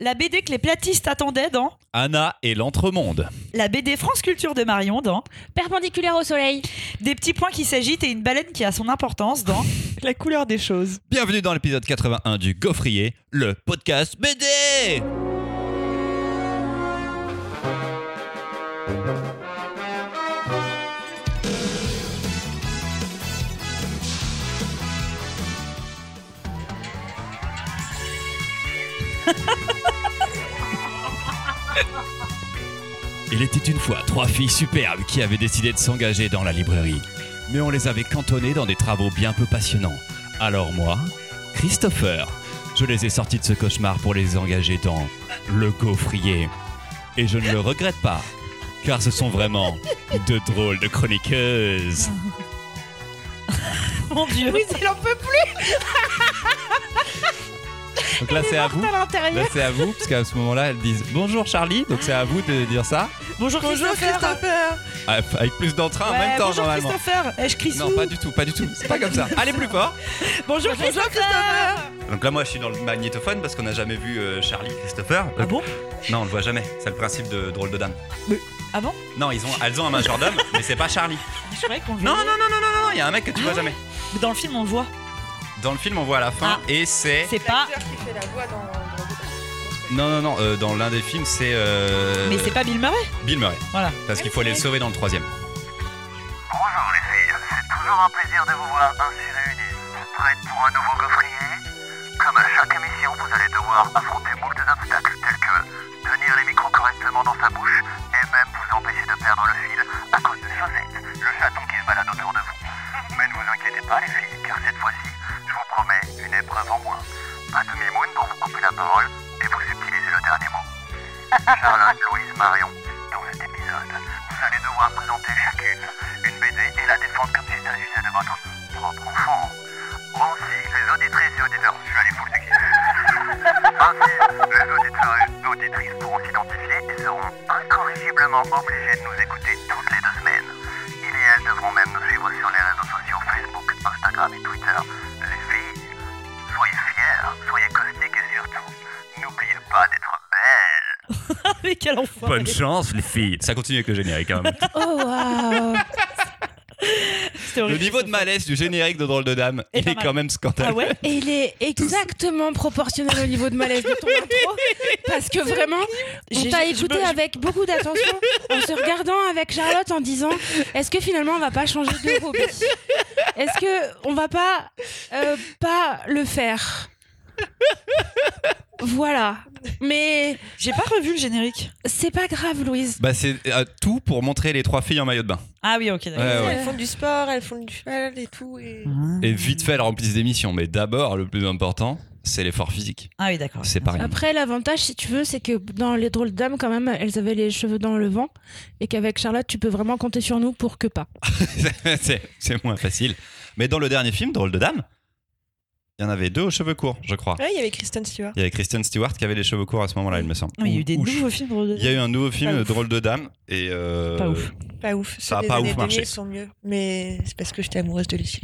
La BD que les platistes attendaient dans Anna et l'entremonde. La BD France Culture de Marion dans Perpendiculaire au soleil. Des petits points qui s'agitent et une baleine qui a son importance dans La couleur des choses. Bienvenue dans l'épisode 81 du Gaufrier, le podcast BD Il était une fois trois filles superbes qui avaient décidé de s'engager dans la librairie. Mais on les avait cantonnées dans des travaux bien peu passionnants. Alors moi, Christopher, je les ai sortis de ce cauchemar pour les engager dans le gaufrier. Et je ne le regrette pas, car ce sont vraiment de drôles de chroniqueuses. Mon dieu. Oui, il en peut plus Donc là, c'est à vous. Là, c'est à vous, parce qu'à ce moment-là, elles disent bonjour Charlie, donc c'est à vous de dire ça. Bonjour Christopher. Ah, Avec plus d'entrain en Ouais, même temps, bonjour normalement. Christopher. Eh, je crie Non, sous. pas du tout, pas du tout. C'est pas comme ça. Allez plus fort. Bonjour Christopher. Donc là, moi, je suis dans le magnétophone parce qu'on n'a jamais vu euh, Charlie, Christopher. Ah bon? Non, on le voit jamais. C'est le principe de drôle de dame. Ah bon? Non, ils ont, elles ont un majordome, mais c'est pas Charlie. Je croyais qu'on le Non, non, voyait. non, non, non, non, il y a un mec que tu vois jamais. Mais Dans le film, on le voit. Dans le film, on voit à la fin, Ah. et c'est. C'est pas. L'acteur qui fait la voix dans. Non, non, non, euh, dans l'un des films, c'est. euh, Mais c'est pas Bill Murray. Bill Murray. Voilà. Parce qu'il faut aller le sauver dans le troisième. Bonjour les filles, c'est toujours un plaisir de vous voir ainsi réunies. Prêtes pour un nouveau gaufrier Comme à chaque émission, vous allez devoir affronter moult obstacles tels que tenir les micros correctement dans sa bouche et même vous empêcher de perdre le fil à cause de Chaussette, le chaton qui se balade autour de vous. Mais ne vous inquiétez pas les filles, une épreuve en Bonne chance, les filles. Ça continue avec le générique, quand même. Oh waouh Le niveau de malaise du générique de Drôle de Dame, Et il est mal. quand même scandaleux. Ah ouais Et il est exactement proportionnel au niveau de malaise de ton intro. Parce que vraiment, on J'ai- t'a écouté avec beaucoup d'attention, en se regardant avec Charlotte en disant est-ce que finalement on va pas changer de hobby Est-ce que on va pas euh, pas le faire? Voilà. Mais J'ai pas revu le générique. c'est pas grave, Louise. Bah, c'est euh, tout pour montrer les trois filles en maillot de bain. Ah oui, ok, d'accord. Ouais, ouais. Elles font du sport, elles font du cheval et tout. Et... Et vite fait, elles remplissent d'émissions. Mais d'abord, le plus important, c'est l'effort physique. Ah oui, d'accord. C'est pas rien. Après, l'avantage, si tu veux, c'est que dans les drôles de dames, quand même, elles avaient les cheveux dans le vent. Et qu'avec Charlotte, tu peux vraiment compter sur nous pour que pas. c'est c'est moins facile. Mais dans le dernier film, Drôle de Dame, il y en avait deux aux cheveux courts, je crois. Ouais, il y avait Kristen Stewart. Il y avait Kristen Stewart qui avait les cheveux courts à ce moment-là, il me semble. Il y a eu des Ou- ou- nouveaux films. de- Il y a eu un nouveau film. Drôle de Dame, et. euh, Pas ouf. Pas ouf. Ça a Ceux des pas ouf années marché. 2000 sont mieux. Mais c'est parce que j'étais amoureuse de Lucie.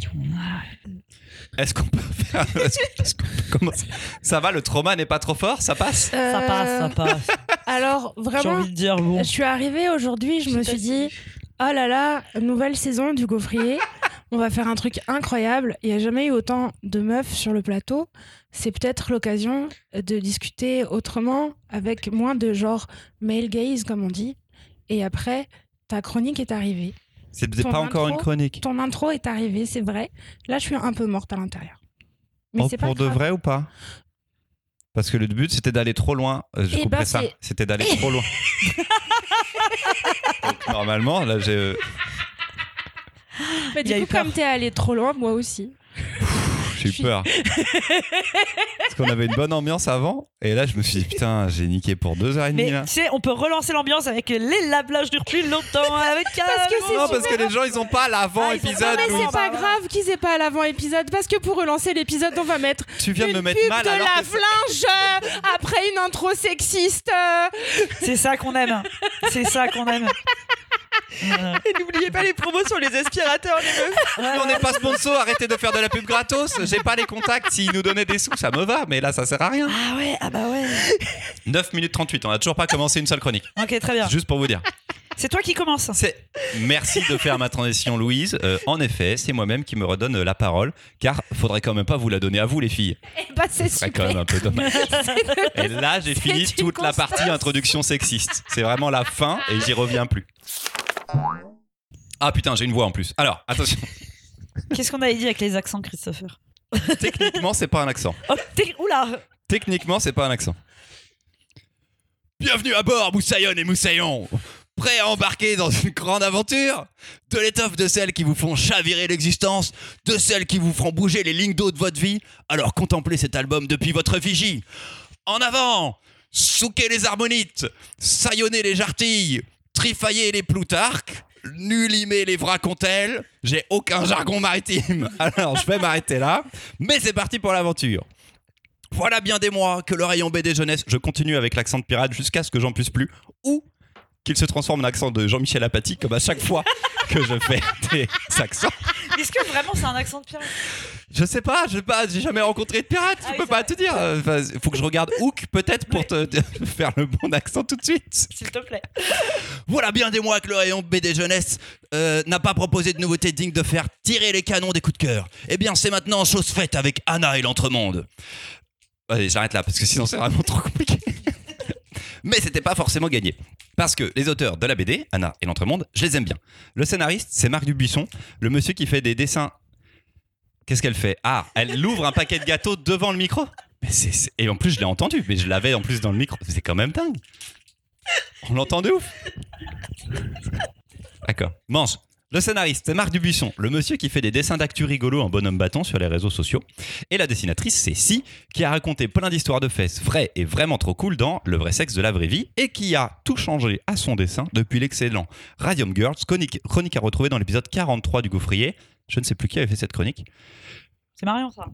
Est-ce qu'on peut faire. est-ce qu'on peut commencer Ça va, le trauma n'est pas trop fort Ça passe Ça passe, ça passe. Alors, J'ai vraiment, envie de dire, bon. je suis arrivée aujourd'hui, je me suis dit oh là là, nouvelle saison du gaufrier. On va faire un truc incroyable. Il n'y a jamais eu autant de meufs sur le plateau. C'est peut-être l'occasion de discuter autrement, avec moins de genre male gaze, comme on dit. Et après, ta chronique est arrivée. C'est pas encore une chronique. Ton intro est arrivée, c'est vrai. Là, je suis un peu morte à l'intérieur. Mais Oh, c'est pas pour de vrai ou pas? Parce que le but c'était d'aller trop loin. Euh, Je Eh couperai ben, ça. C'était d'aller trop loin. Donc, normalement, là j'ai. Mais du coup, comme t'es allé trop loin, moi aussi. J'ai eu peur. Parce qu'on avait une bonne ambiance avant. Et là, je me suis dit, putain, j'ai niqué pour deux heures et demie. Mais tu sais, on peut relancer l'ambiance avec les lablages du plus longtemps avec Parce que c'est Non, parce que les gens, ils ont pas Ah, l'avant-épisode. mais nous. c'est pas grave qu'ils aient pas l'avant-épisode parce que pour relancer l'épisode, on va mettre Tu viens de une me mettre pub mal de alors que lave-linge euh, après une intro sexiste. C'est ça qu'on aime. C'est ça qu'on aime. Et n'oubliez pas les promos sur les aspirateurs, les meufs. Mais on n'est pas sponsor, arrêtez de faire de la pub gratos. J'ai pas les contacts. S'ils nous donnaient des sous, ça me va, mais là, ça sert à rien. Ah ouais, ah bah ouais. 9 minutes 38, on a toujours pas commencé une seule chronique. Ok, très bien. Juste pour vous dire. C'est toi qui commence. Merci de faire ma transition, Louise. Euh, en effet, c'est moi-même qui me redonne la parole, car faudrait quand même pas vous la donner à vous, les filles. Eh bah, c'est quand même un peu dommage. Et là, j'ai fini toute la partie introduction sexiste. C'est vraiment la fin et j'y reviens plus. Ah putain, j'ai une voix en plus. Alors, attention. Qu'est-ce qu'on avait dit avec les accents, Christopher? Techniquement, c'est pas un accent. Oh, t'es- Oula Techniquement, c'est pas un accent. Bienvenue à bord, Moussaillon et Moussaillon Prêts à embarquer dans une grande aventure? De l'étoffe de celles qui vous font chavirer l'existence, de celles qui vous feront bouger les lignes d'eau de votre vie, alors contemplez cet album depuis votre vigie. En avant Souquez les harmonites, saillonnez les jartilles, trifaillez les ploutarques, nulimez les vracontelles. J'ai aucun jargon maritime, alors je vais m'arrêter là. Mais c'est parti pour l'aventure. Voilà bien des mois que le rayon BD jeunesse, je continue avec l'accent de pirate jusqu'à ce que j'en puisse plus, ou qu'il se transforme en accent de Jean-Michel Apathy, comme à chaque fois que je fais des accents. Est-ce que vraiment c'est un accent de pirate? Je sais pas, je sais pas, j'ai jamais rencontré de pirate, Ah je oui, peux pas vrai. te dire. Enfin, faut que je regarde Hook peut-être pour te, te faire le bon accent tout de suite. S'il te plaît. Voilà bien des mois que le rayon BD jeunesse euh, n'a pas proposé de nouveautés dignes de faire tirer les canons des coups de cœur. Eh bien, c'est maintenant chose faite avec Anna et l'entremonde. Allez, j'arrête là parce que sinon c'est vraiment trop compliqué. Mais c'était pas forcément gagné. Parce que les auteurs de la BD, Anna et l'entremonde, je les aime bien. Le scénariste, c'est Marc Dubuisson, le monsieur qui fait des dessins. Qu'est-ce qu'elle fait? Ah, elle ouvre un paquet de gâteaux devant le micro? Et en plus, je l'ai entendu, mais je l'avais en plus dans le micro. C'est quand même dingue. On l'entend de ouf. D'accord. Mange. Le scénariste, c'est Marc Dubuisson, le monsieur qui fait des dessins d'actu rigolos en bonhomme bâton sur les réseaux sociaux. Et la dessinatrice, c'est Si, qui a raconté plein d'histoires de fesses vraies et vraiment trop cool dans Le vrai sexe de la vraie vie et qui a tout changé à son dessin depuis l'excellent Radium Girls, chronique, chronique à retrouver dans l'épisode 43 du Gaufrier. Je ne sais plus qui avait fait cette chronique. C'est Marion ça.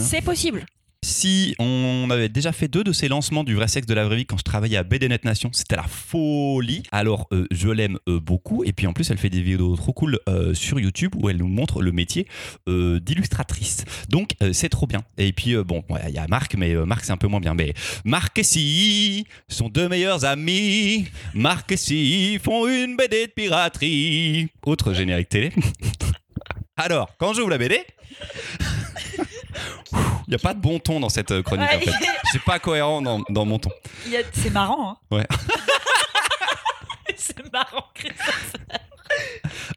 C'est possible. Si on avait déjà fait deux de ces lancements du vrai sexe de la vraie vie quand je travaillais à BDNet Nation, c'était la folie. Alors euh, je l'aime euh, beaucoup et puis en plus elle fait des vidéos trop cool euh, sur YouTube où elle nous montre le métier d'illustratrice. Donc c'est trop bien. Et puis bon, il y a Marc, mais Marc c'est un peu moins bien. Mais Marc et Si sont deux meilleurs amis. Marc et Si font une BD de piraterie. Autre générique télé. Alors quand j'ouvre la BD. Il n'y a pas de bon ton dans cette euh, chronique Ouais, en fait. C'est pas cohérent dans, dans mon ton. C'est marrant, hein Ouais. c'est marrant, Christopher.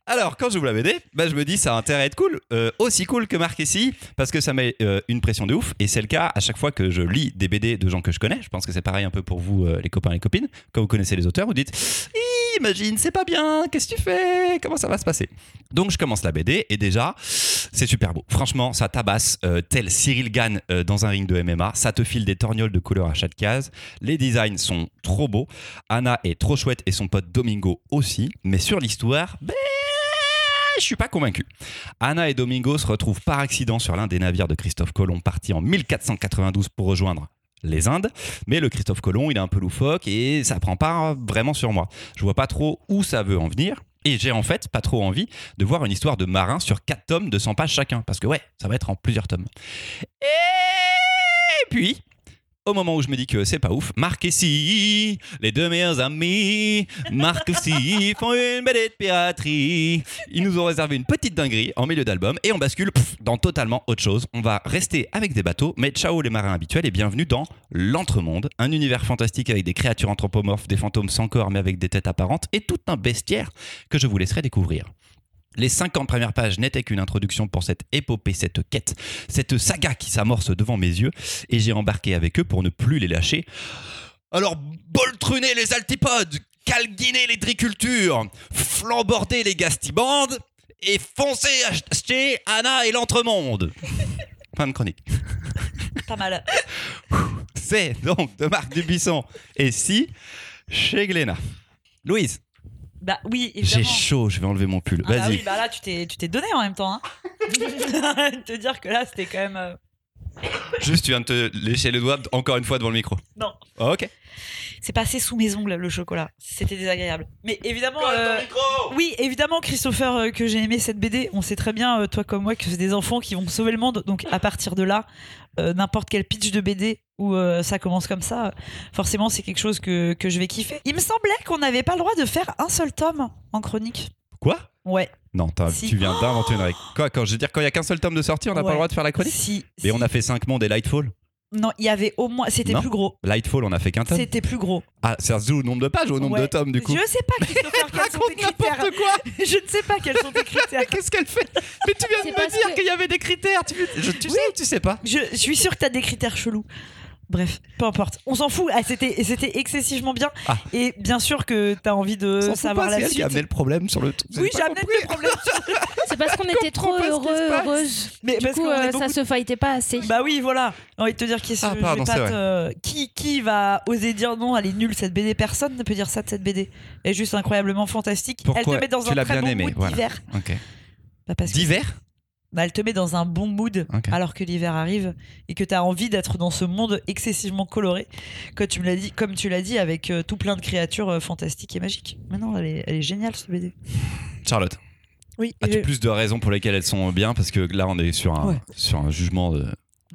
Alors, quand j'ouvre la BD, bah, je me dis ça a intérêt à être cool, euh, aussi cool que Marc ici, parce que ça met euh, une pression de ouf, et c'est le cas à chaque fois que je lis des BD de gens que je connais. Je pense que c'est pareil un peu pour vous, euh, les copains et les copines. Quand vous connaissez les auteurs, vous dites Imagine, c'est pas bien, qu'est-ce que tu fais Comment ça va se passer? Donc, je commence la BD, et déjà, c'est super beau. Franchement, ça tabasse, tel Cyril Gann dans un ring de MMA. Ça te file des torgnoles de couleur à chaque case. Les designs sont trop beaux. Anna est trop chouette et son pote Domingo aussi. Mais sur l'histoire, ben, je suis pas convaincu. Anna et Domingo se retrouvent par accident sur l'un des navires de Christophe Colomb parti en 1492 pour rejoindre les Indes, mais le Christophe Colomb, il est un peu loufoque et ça prend pas vraiment sur moi. Je vois pas trop où ça veut en venir. Et j'ai en fait pas trop envie de voir une histoire de marin sur 4 tomes de 100 pages chacun, parce que ouais, ça va être en plusieurs tomes. Et puis, au moment où je me dis que c'est pas ouf, Marc et Si, les deux meilleurs amis, Marc et Si font une de piraterie. Ils nous ont réservé une petite dinguerie en milieu d'album et on bascule pff, dans totalement autre chose. On va rester avec des bateaux, mais ciao les marins habituels et bienvenue dans l'Entremonde, un univers fantastique avec des créatures anthropomorphes, des fantômes sans corps mais avec des têtes apparentes et tout un bestiaire que je vous laisserai découvrir. Les 50 premières pages n'étaient qu'une introduction pour cette épopée, cette quête, cette saga qui s'amorce devant mes yeux, et j'ai embarqué avec eux pour ne plus les lâcher. Alors, boltruner les altipodes, calguiner les dricultures, flamborder les gastibandes, et foncer acheter Anna et l'entremonde. Fin de chronique. Pas mal. C'est donc de Marc Dubuisson. Et si, chez Glénat. Louise, Bah oui, j'ai chaud, je vais enlever mon pull. Ah bah Vas-y. oui, bah là tu t'es tu t'es donné en même temps. Hein. te dire que là c'était quand même. euh, Juste, tu viens de te lécher le doigt encore une fois devant le micro. Non. ok. c'est passé sous mes ongles le chocolat. C'était désagréable. Mais évidemment, euh, oui, évidemment, Christopher, euh, que j'ai aimé cette BD. On sait très bien, euh, toi comme moi, que c'est des enfants qui vont sauver le monde. Donc à partir de là, euh, n'importe quel pitch de BD où euh, ça commence comme ça, forcément, c'est quelque chose que, que je vais kiffer. Il me semblait qu'on n'avait pas le droit de faire un seul tome en chronique. Quoi? Ouais. Non, t'as- Si. tu viens d'inventer une règle. Quoi, quand je veux dire, quand il y a qu'un seul tome de sortie, on n'a pas Ouais. le droit de faire la chronique? Si. Si. on a fait 5 mondes et Lightfall. Non, il y avait au moins. C'était Non. plus gros. Lightfall, on a fait qu'un tome. C'était plus gros. Ah, ça se joue au nombre de pages ou au nombre Ouais. de tomes du coup Je sais pas, Christopher, quels sont tes critères. quoi Je ne sais pas quels sont tes critères. Qu'est-ce qu'elle fait Mais tu viens C'est de me parce dire que- qu'il y avait des critères. Tu, je- tu sais ou tu sais pas Je, je suis sûre que t'as des critères chelous. Bref, peu importe. On s'en fout. Ah, c'était, c'était excessivement bien. Ah. Et bien sûr que t'as envie de S'en savoir pas, la c'est elle qui suite. a amené le problème sur le truc. Oui, J'ai amené le problème. C'est parce qu'on était trop qui heureux, passe. heureuses. Mais Du parce coup, euh, beaucoup ça se fightait pas assez. Bah oui, voilà. J'ai envie de te dire qui, Ah, pardon, pas te- qui, qui va oser dire non, elle est nulle cette BD. Personne ne peut dire ça de cette BD. Elle est juste incroyablement fantastique. Pourquoi elle te met dans Tu un l'as très bien bon aimé, mood voilà. d'hiver. Bah, parce que- D'hiver? Bah, elle te met dans un bon mood alors que l'hiver arrive et que tu as envie d'être dans ce monde excessivement coloré, comme tu me l'as dit, comme tu l'as dit, avec euh, tout plein de créatures euh, fantastiques et magiques. Mais non, elle est, elle est géniale ce BD. Charlotte, Oui. as-tu je- plus de raisons pour lesquelles elles sont bien? Parce que là, on est sur un, Ouais. sur un jugement de.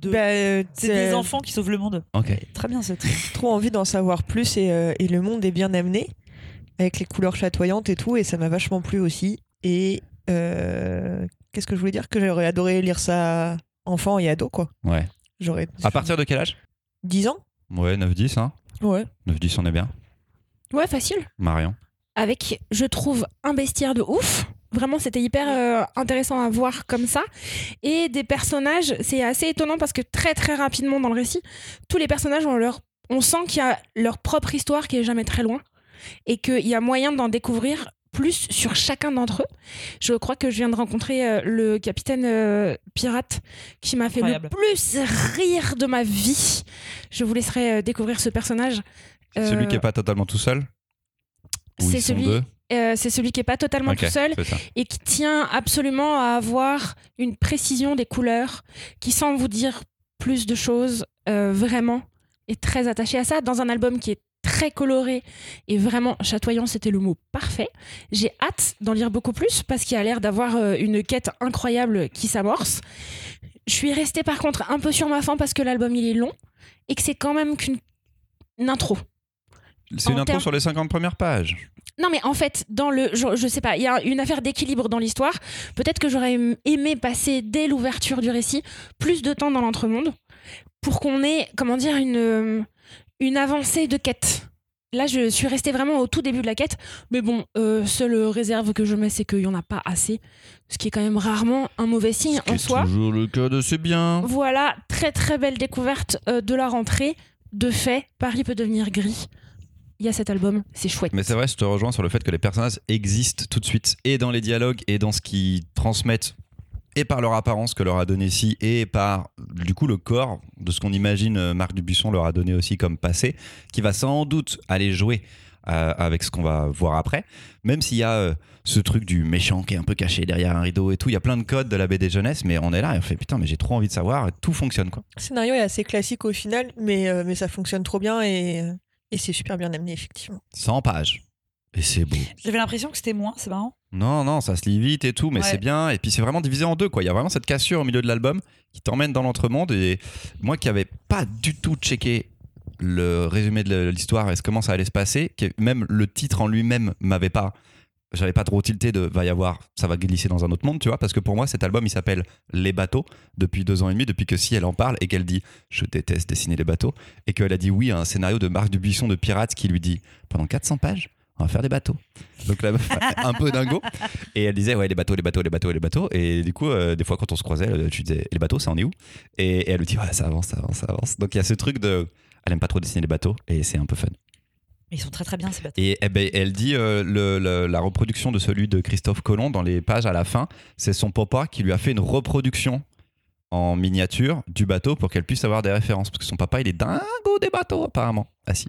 De- Bah, euh, c'est c'est- des enfants qui sauvent le monde. Ok. Très bien ce truc. trop envie d'en savoir plus et, euh, et le monde est bien amené avec les couleurs chatoyantes et tout et ça m'a vachement plu aussi et euh, qu'est-ce que je voulais dire? Que j'aurais adoré lire ça enfant et ado quoi Ouais. j'aurais À partir de quel âge? 10 ans Ouais, 9-10, hein ouais 9-10, on est bien. Ouais, facile. Marion. avec, je trouve, un bestiaire de ouf. Vraiment, c'était hyper euh, intéressant à voir comme ça. Et des personnages, c'est assez étonnant parce que très très rapidement dans le récit, tous les personnages ont leur, on sent qu'il y a leur propre histoire qui est jamais très loin et qu'il y a moyen d'en découvrir plus sur chacun d'entre eux. Je crois que je viens de rencontrer euh, le capitaine euh, pirate qui m'a fait Incroyable. le plus rire de ma vie. Je vous laisserai euh, découvrir ce personnage. Celui qui est pas totalement tout seul? Ou c'est ils sont celui- deux? euh, c'est celui qui est pas totalement tout seul et qui tient absolument à avoir une précision des couleurs, qui sans vous dire plus de choses, euh, vraiment est très attaché à ça, dans un album qui est très coloré et vraiment chatoyant, c'était le mot parfait. J'ai hâte d'en lire beaucoup plus parce qu'il a l'air d'avoir euh, une quête incroyable qui s'amorce. Je suis restée par contre un peu sur ma faim parce que l'album il est long et que c'est quand même qu'une une intro. C'est une intro sur les 50 premières pages. Non, mais en fait, dans le, je, je sais pas, il y a une affaire d'équilibre dans l'histoire. Peut-être que j'aurais aim- aimé passer dès l'ouverture du récit plus de temps dans l'entremonde pour qu'on ait, comment dire, une, euh, une avancée de quête. Là, je suis restée vraiment au tout début de la quête, mais bon, euh, seule réserve que je mets, c'est qu'il y en a pas assez, ce qui est quand même rarement un mauvais signe Ce en soi. toujours le cas de c'est bien. Voilà, très très belle découverte euh, de la rentrée. De fait, Paris peut devenir gris. Il y a cet album, c'est chouette. Mais c'est vrai, je te rejoins sur le fait que les personnages existent tout de suite, et dans les dialogues, et dans ce qu'ils transmettent, et par leur apparence que leur a donné si, et par du coup le corps de ce qu'on imagine euh, Marc Dubuisson leur a donné aussi comme passé, qui va sans doute aller jouer euh, avec ce qu'on va voir après, même s'il y a euh, ce truc du méchant qui est un peu caché derrière un rideau et tout, il y a plein de codes de la BD jeunesse, mais on est là et on fait putain, mais j'ai trop envie de savoir, et tout fonctionne quoi. le scénario est assez classique au final mais, euh, mais ça fonctionne trop bien et, et c'est super bien amené effectivement 100 pages. Et c'est beau. J'avais l'impression que c'était moins, c'est marrant. Non, non, ça se lit vite et tout, mais Ouais. c'est bien. Et puis c'est vraiment divisé en deux, quoi. Il y a vraiment cette cassure au milieu de l'album qui t'emmène dans l'entremonde. Et moi qui avais pas du tout checké le résumé de l'histoire et ce- comment ça allait se passer, que même le titre en lui-même m'avait pas. J'avais pas trop tilté de va y avoir, ça va glisser dans un autre monde, tu vois, parce que pour moi cet album il s'appelle Les bateaux depuis deux ans et demi, depuis que si elle en parle et qu'elle dit je déteste dessiner les bateaux et qu'elle a dit oui à un scénario de Marc Dubuisson de Pirates qui lui dit pendant 400 pages on va faire des bateaux. Donc la meuf un peu dingo. Et elle disait ouais les bateaux les bateaux les bateaux les bateaux. Et du coup euh, des fois quand on se croisait euh, tu disais les bateaux ça en est où? Et, et elle lui dit ouais ça avance ça avance ça avance. Donc il y a ce truc de elle aime pas trop dessiner les bateaux et c'est un peu fun. Ils sont très très bien ces bateaux. et eh ben, elle dit euh, le- le- la reproduction de celui de Christophe Colomb dans les pages à la fin c'est son papa qui lui a fait une reproduction en miniature du bateau pour qu'elle puisse avoir des références. Parce que son papa il est dingo des bateaux apparemment. Ah si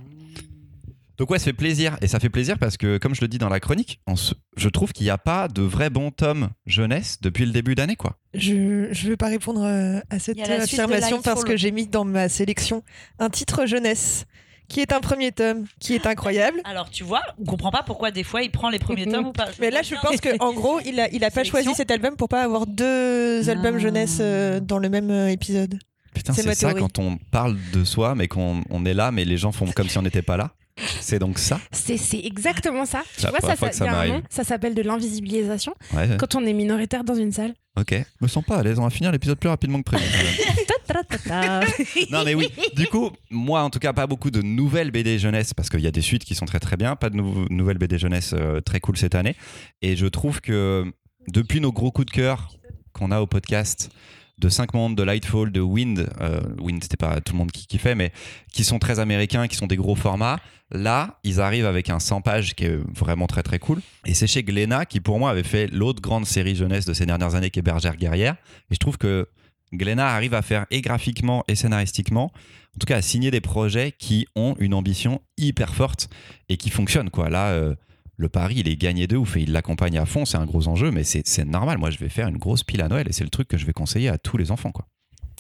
donc ouais, ça fait plaisir. Et ça fait plaisir parce que, comme je le dis dans la chronique, on se- je trouve qu'il n'y a pas de vrai bon tome jeunesse depuis le début d'année, quoi. Je ne vais pas répondre euh, à cette affirmation parce que j'ai mis dans ma sélection un titre jeunesse qui est un premier tome qui est incroyable. Alors tu vois, on comprend pas pourquoi des fois il prend les premiers tomes ou pas. Mais là, je pense que en gros, il a, il a pas choisi cet album pour pas avoir deux albums Ah. jeunesse euh, dans le même euh, épisode. Putain, C'est ça théorie. quand on parle de soi, mais qu'on on est là, mais les gens font comme si on n'était pas là. C'est donc ça C'est exactement ça. Tu vois, ça, ça, ça s'appelle de l'invisibilisation. Ouais, ouais. Quand on est minoritaire dans une salle. ok. Me sens pas à l'aise, on va finir l'épisode plus rapidement que prévu. non mais oui, du coup, moi en tout cas, pas beaucoup de nouvelles BD jeunesse, parce qu'il y a des suites qui sont très très bien, pas de nou- nouvelles BD jeunesse euh, très cool cette année. Et je trouve que depuis nos gros coups de cœur qu'on a au podcast, de 5 mondes, de Lightfall, de Wind, euh, Wind c'était pas tout le monde qui kiffait, mais qui sont très américains, qui sont des gros formats, là, ils arrivent avec un 100 pages qui est vraiment très très cool. Et c'est chez Glénat qui pour moi avait fait l'autre grande série jeunesse de ces dernières années qui est Bergère Guerrière. Et je trouve que Glénat arrive à faire et graphiquement et scénaristiquement, en tout cas à signer des projets qui ont une ambition hyper forte et qui fonctionnent. Quoi. Là, euh, le pari, il est gagné de ouf et il l'accompagne à fond, c'est un gros enjeu, mais c'est normal. Moi, je vais faire une grosse pile à Noël et c'est le truc que je vais conseiller à tous les enfants. Quoi.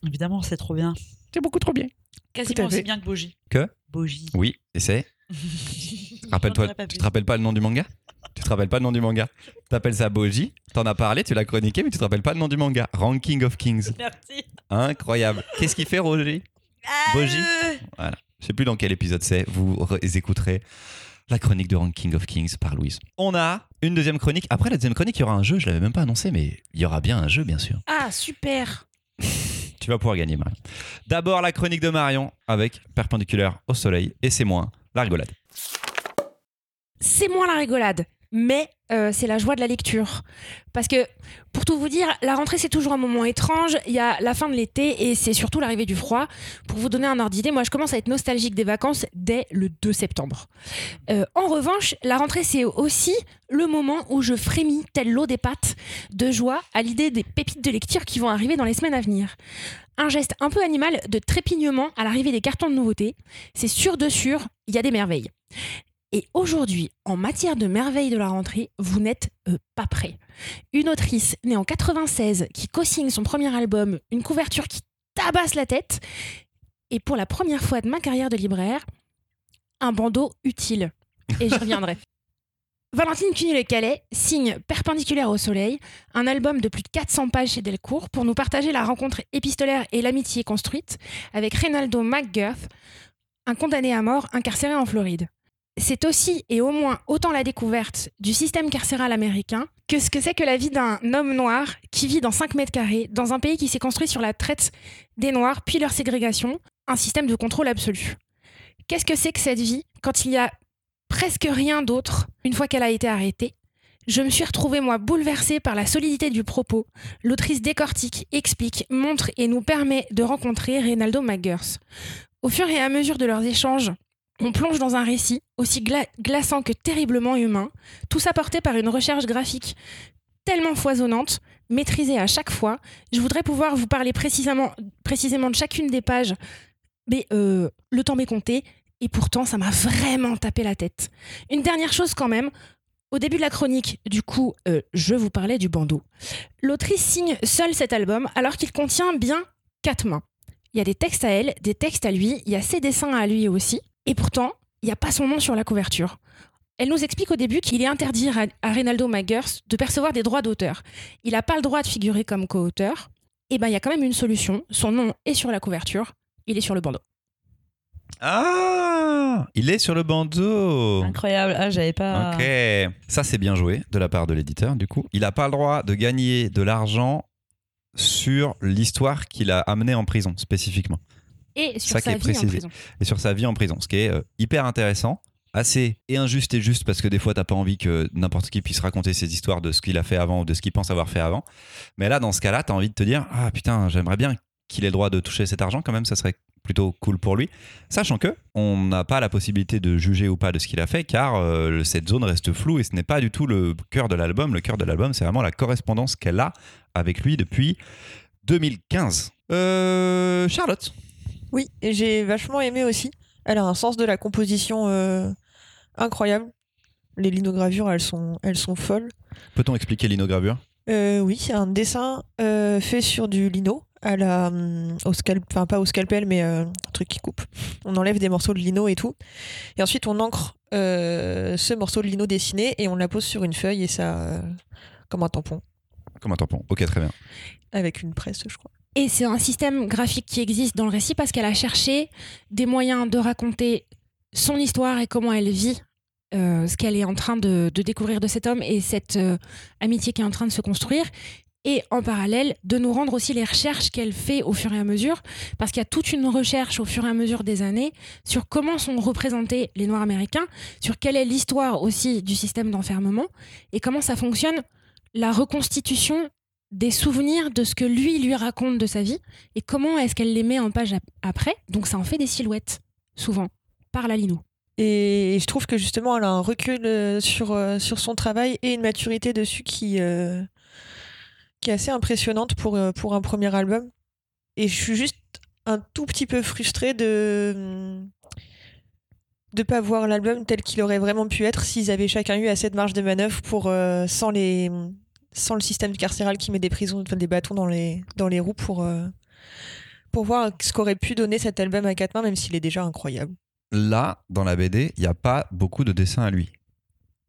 Évidemment, c'est trop bien. C'est beaucoup trop bien. Quasiment aussi bien que Bogie. Que Bogie. Oui, et c'est Rappelle-toi, tu te rappelles pas le nom du manga? Tu te rappelles pas le nom du manga? T'appelles ça Boji T'en as parlé, tu l'as chroniqué, mais tu te rappelles pas le nom du manga Ranking of Kings. Merci. Incroyable. Qu'est-ce qu'il fait, Roger? Bogie Voilà. Je sais plus dans quel épisode c'est. Vous re- écouterez la chronique de Ranking of Kings par Louise. On a une deuxième chronique. Après la deuxième chronique, il y aura un jeu. Je l'avais même pas annoncé, mais il y aura bien un jeu, bien sûr. Ah, super. Tu vas pouvoir gagner, Marion. D'abord, la chronique de Marion avec Perpendiculaire au soleil et c'est moins la rigolade. c'est moins la rigolade, mais euh, c'est la joie de la lecture. Parce que, pour tout vous dire, la rentrée, c'est toujours un moment étrange. Il y a la fin de l'été et c'est surtout l'arrivée du froid. Pour vous donner un ordre d'idée, moi, je commence à être nostalgique des vacances dès le 2 septembre. Euh, en revanche, la rentrée, c'est aussi le moment où je frémis, tel l'eau des pattes, de joie à l'idée des pépites de lecture qui vont arriver dans les semaines à venir. Un geste un peu animal de trépignement à l'arrivée des cartons de nouveautés. C'est sûr de sûr, il y a des merveilles. Et aujourd'hui, en matière de merveilles de la rentrée, vous n'êtes euh, pas prêts. Une autrice née en 96 qui co-signe son premier album, une couverture qui tabasse la tête, et pour la première fois de ma carrière de libraire, un bandeau utile. Et j'y reviendrai. Valentine Cuny-le-Calais signe Perpendiculaire au soleil, un album de plus de 400 pages chez Delcourt pour nous partager la rencontre épistolaire et l'amitié construite avec Reynaldo McGurth, un condamné à mort incarcéré en Floride c'est aussi et au moins autant la découverte du système carcéral américain que ce que c'est que la vie d'un homme noir qui vit dans 5 mètres carrés, dans un pays qui s'est construit sur la traite des Noirs, puis leur ségrégation, un système de contrôle absolu. Qu'est-ce que c'est que cette vie quand il y a presque rien d'autre une fois qu'elle a été arrêtée? Je me suis retrouvée, moi, bouleversée par la solidité du propos. L'autrice décortique, explique, montre et nous permet de rencontrer Reynaldo McGurth. Au fur et à mesure de leurs échanges, on plonge dans un récit aussi gla- glaçant que terriblement humain, tout ça porté par une recherche graphique tellement foisonnante, maîtrisée à chaque fois. Je voudrais pouvoir vous parler précisément, précisément de chacune des pages, mais euh, le temps m'est compté, et pourtant ça m'a vraiment tapé la tête. Une dernière chose quand même, au début de la chronique, du coup, euh, je vous parlais du bandeau. L'autrice signe seule cet album alors qu'il contient bien quatre mains. Il y a des textes à elle, des textes à lui, il y a ses dessins à lui aussi. Et pourtant, il n'y a pas son nom sur la couverture. Elle nous explique au début qu'il est interdit à, à Reynaldo McGurth de percevoir des droits d'auteur. Il n'a pas le droit de figurer comme co-auteur. Et ben, il y a quand même une solution. Son nom est sur la couverture. Il est sur le bandeau. Ah Il est sur le bandeau Incroyable. Ah, j'avais pas. Ok. Ça, c'est bien joué de la part de l'éditeur, du coup. Il n'a pas le droit de gagner de l'argent sur l'histoire qu'il a amenée en prison, spécifiquement. Et sur Ça qui sa est vie en précisé. prison. Et sur sa vie en prison, ce qui est euh, hyper intéressant. Assez et injuste et juste parce que des fois t'as pas envie que n'importe qui puisse raconter ses histoires de ce qu'il a fait avant ou de ce qu'il pense avoir fait avant. Mais là, dans ce cas-là, t'as envie de te dire Ah putain, j'aimerais bien qu'il ait le droit de toucher cet argent quand même, ça serait plutôt cool pour lui. Sachant que on n'a pas la possibilité de juger ou pas de ce qu'il a fait car euh, cette zone reste floue et ce n'est pas du tout le cœur de l'album. Le cœur de l'album, c'est vraiment la correspondance qu'elle a avec lui depuis 2015. Euh, Charlotte. Oui, et j'ai vachement aimé aussi. Elle a un sens de la composition euh, incroyable. Les linogravures, elles sont, elles sont folles. Peut-on expliquer l'inogravure? Euh, oui, c'est un dessin euh, fait sur du lino à la, hum, au scalp, enfin pas au scalpel, mais un truc qui coupe. On enlève des morceaux de lino et tout. Et ensuite, on encre ce morceau de lino dessiné et on la pose sur une feuille et ça, comme un tampon, Comme un tampon. Ok, très bien. avec une presse, je crois. Et c'est un système graphique qui existe dans le récit parce qu'elle a cherché des moyens de raconter son histoire et comment elle vit euh, ce qu'elle est en train de, découvrir de cet homme et cette euh, amitié qui est en train de se construire. Et en parallèle, de nous rendre aussi les recherches qu'elle fait au fur et à mesure, parce qu'il y a toute une recherche au fur et à mesure des années sur comment sont représentés les Noirs américains, sur quelle est l'histoire aussi du système d'enfermement, et comment ça fonctionne la reconstitution des souvenirs de ce que lui lui raconte de sa vie, et comment est-ce qu'elle les met en page ap- après. Donc ça en fait des silhouettes, souvent, par la lino. Et je trouve que justement, elle a un recul euh, sur, euh, sur son travail et une maturité dessus qui, euh, qui est assez impressionnante pour, pour un premier album. Et je suis juste un tout petit peu frustrée de de pas voir l'album tel qu'il aurait vraiment pu être s'ils avaient chacun eu assez de marge de manœuvre pour sans les sans le système carcéral qui met des prisons des bâtons dans les roues pour euh, pour voir ce qu'aurait pu donner cet album à quatre mains même s'il est déjà incroyable. Là, dans la BD, il n'y a pas beaucoup de dessins à lui.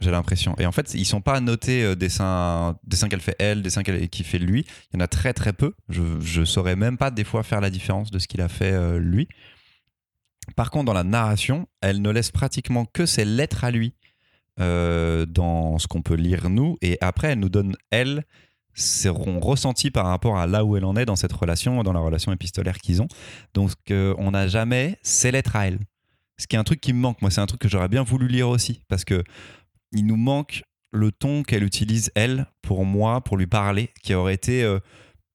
J'ai l'impression. Et en fait, ils sont pas notés euh, dessins, dessins qu'elle fait elle, dessins qu'elle qui fait lui. Il y en a très très peu. Je, je saurais même pas des fois faire la différence de ce qu'il a fait euh, lui. Par contre, dans la narration, elle ne laisse pratiquement que ses lettres à lui euh, dans ce qu'on peut lire nous. Et après, elle nous donne elle seront ressentis par rapport à là où elle en est dans cette relation, dans la relation épistolaire qu'ils ont. Donc, euh, on n'a jamais ses lettres à elle. Ce qui est un truc qui me manque. Moi, c'est un truc que j'aurais bien voulu lire aussi. Parce que il nous manque le ton qu'elle utilise, elle, pour moi, pour lui parler, qui aurait été euh,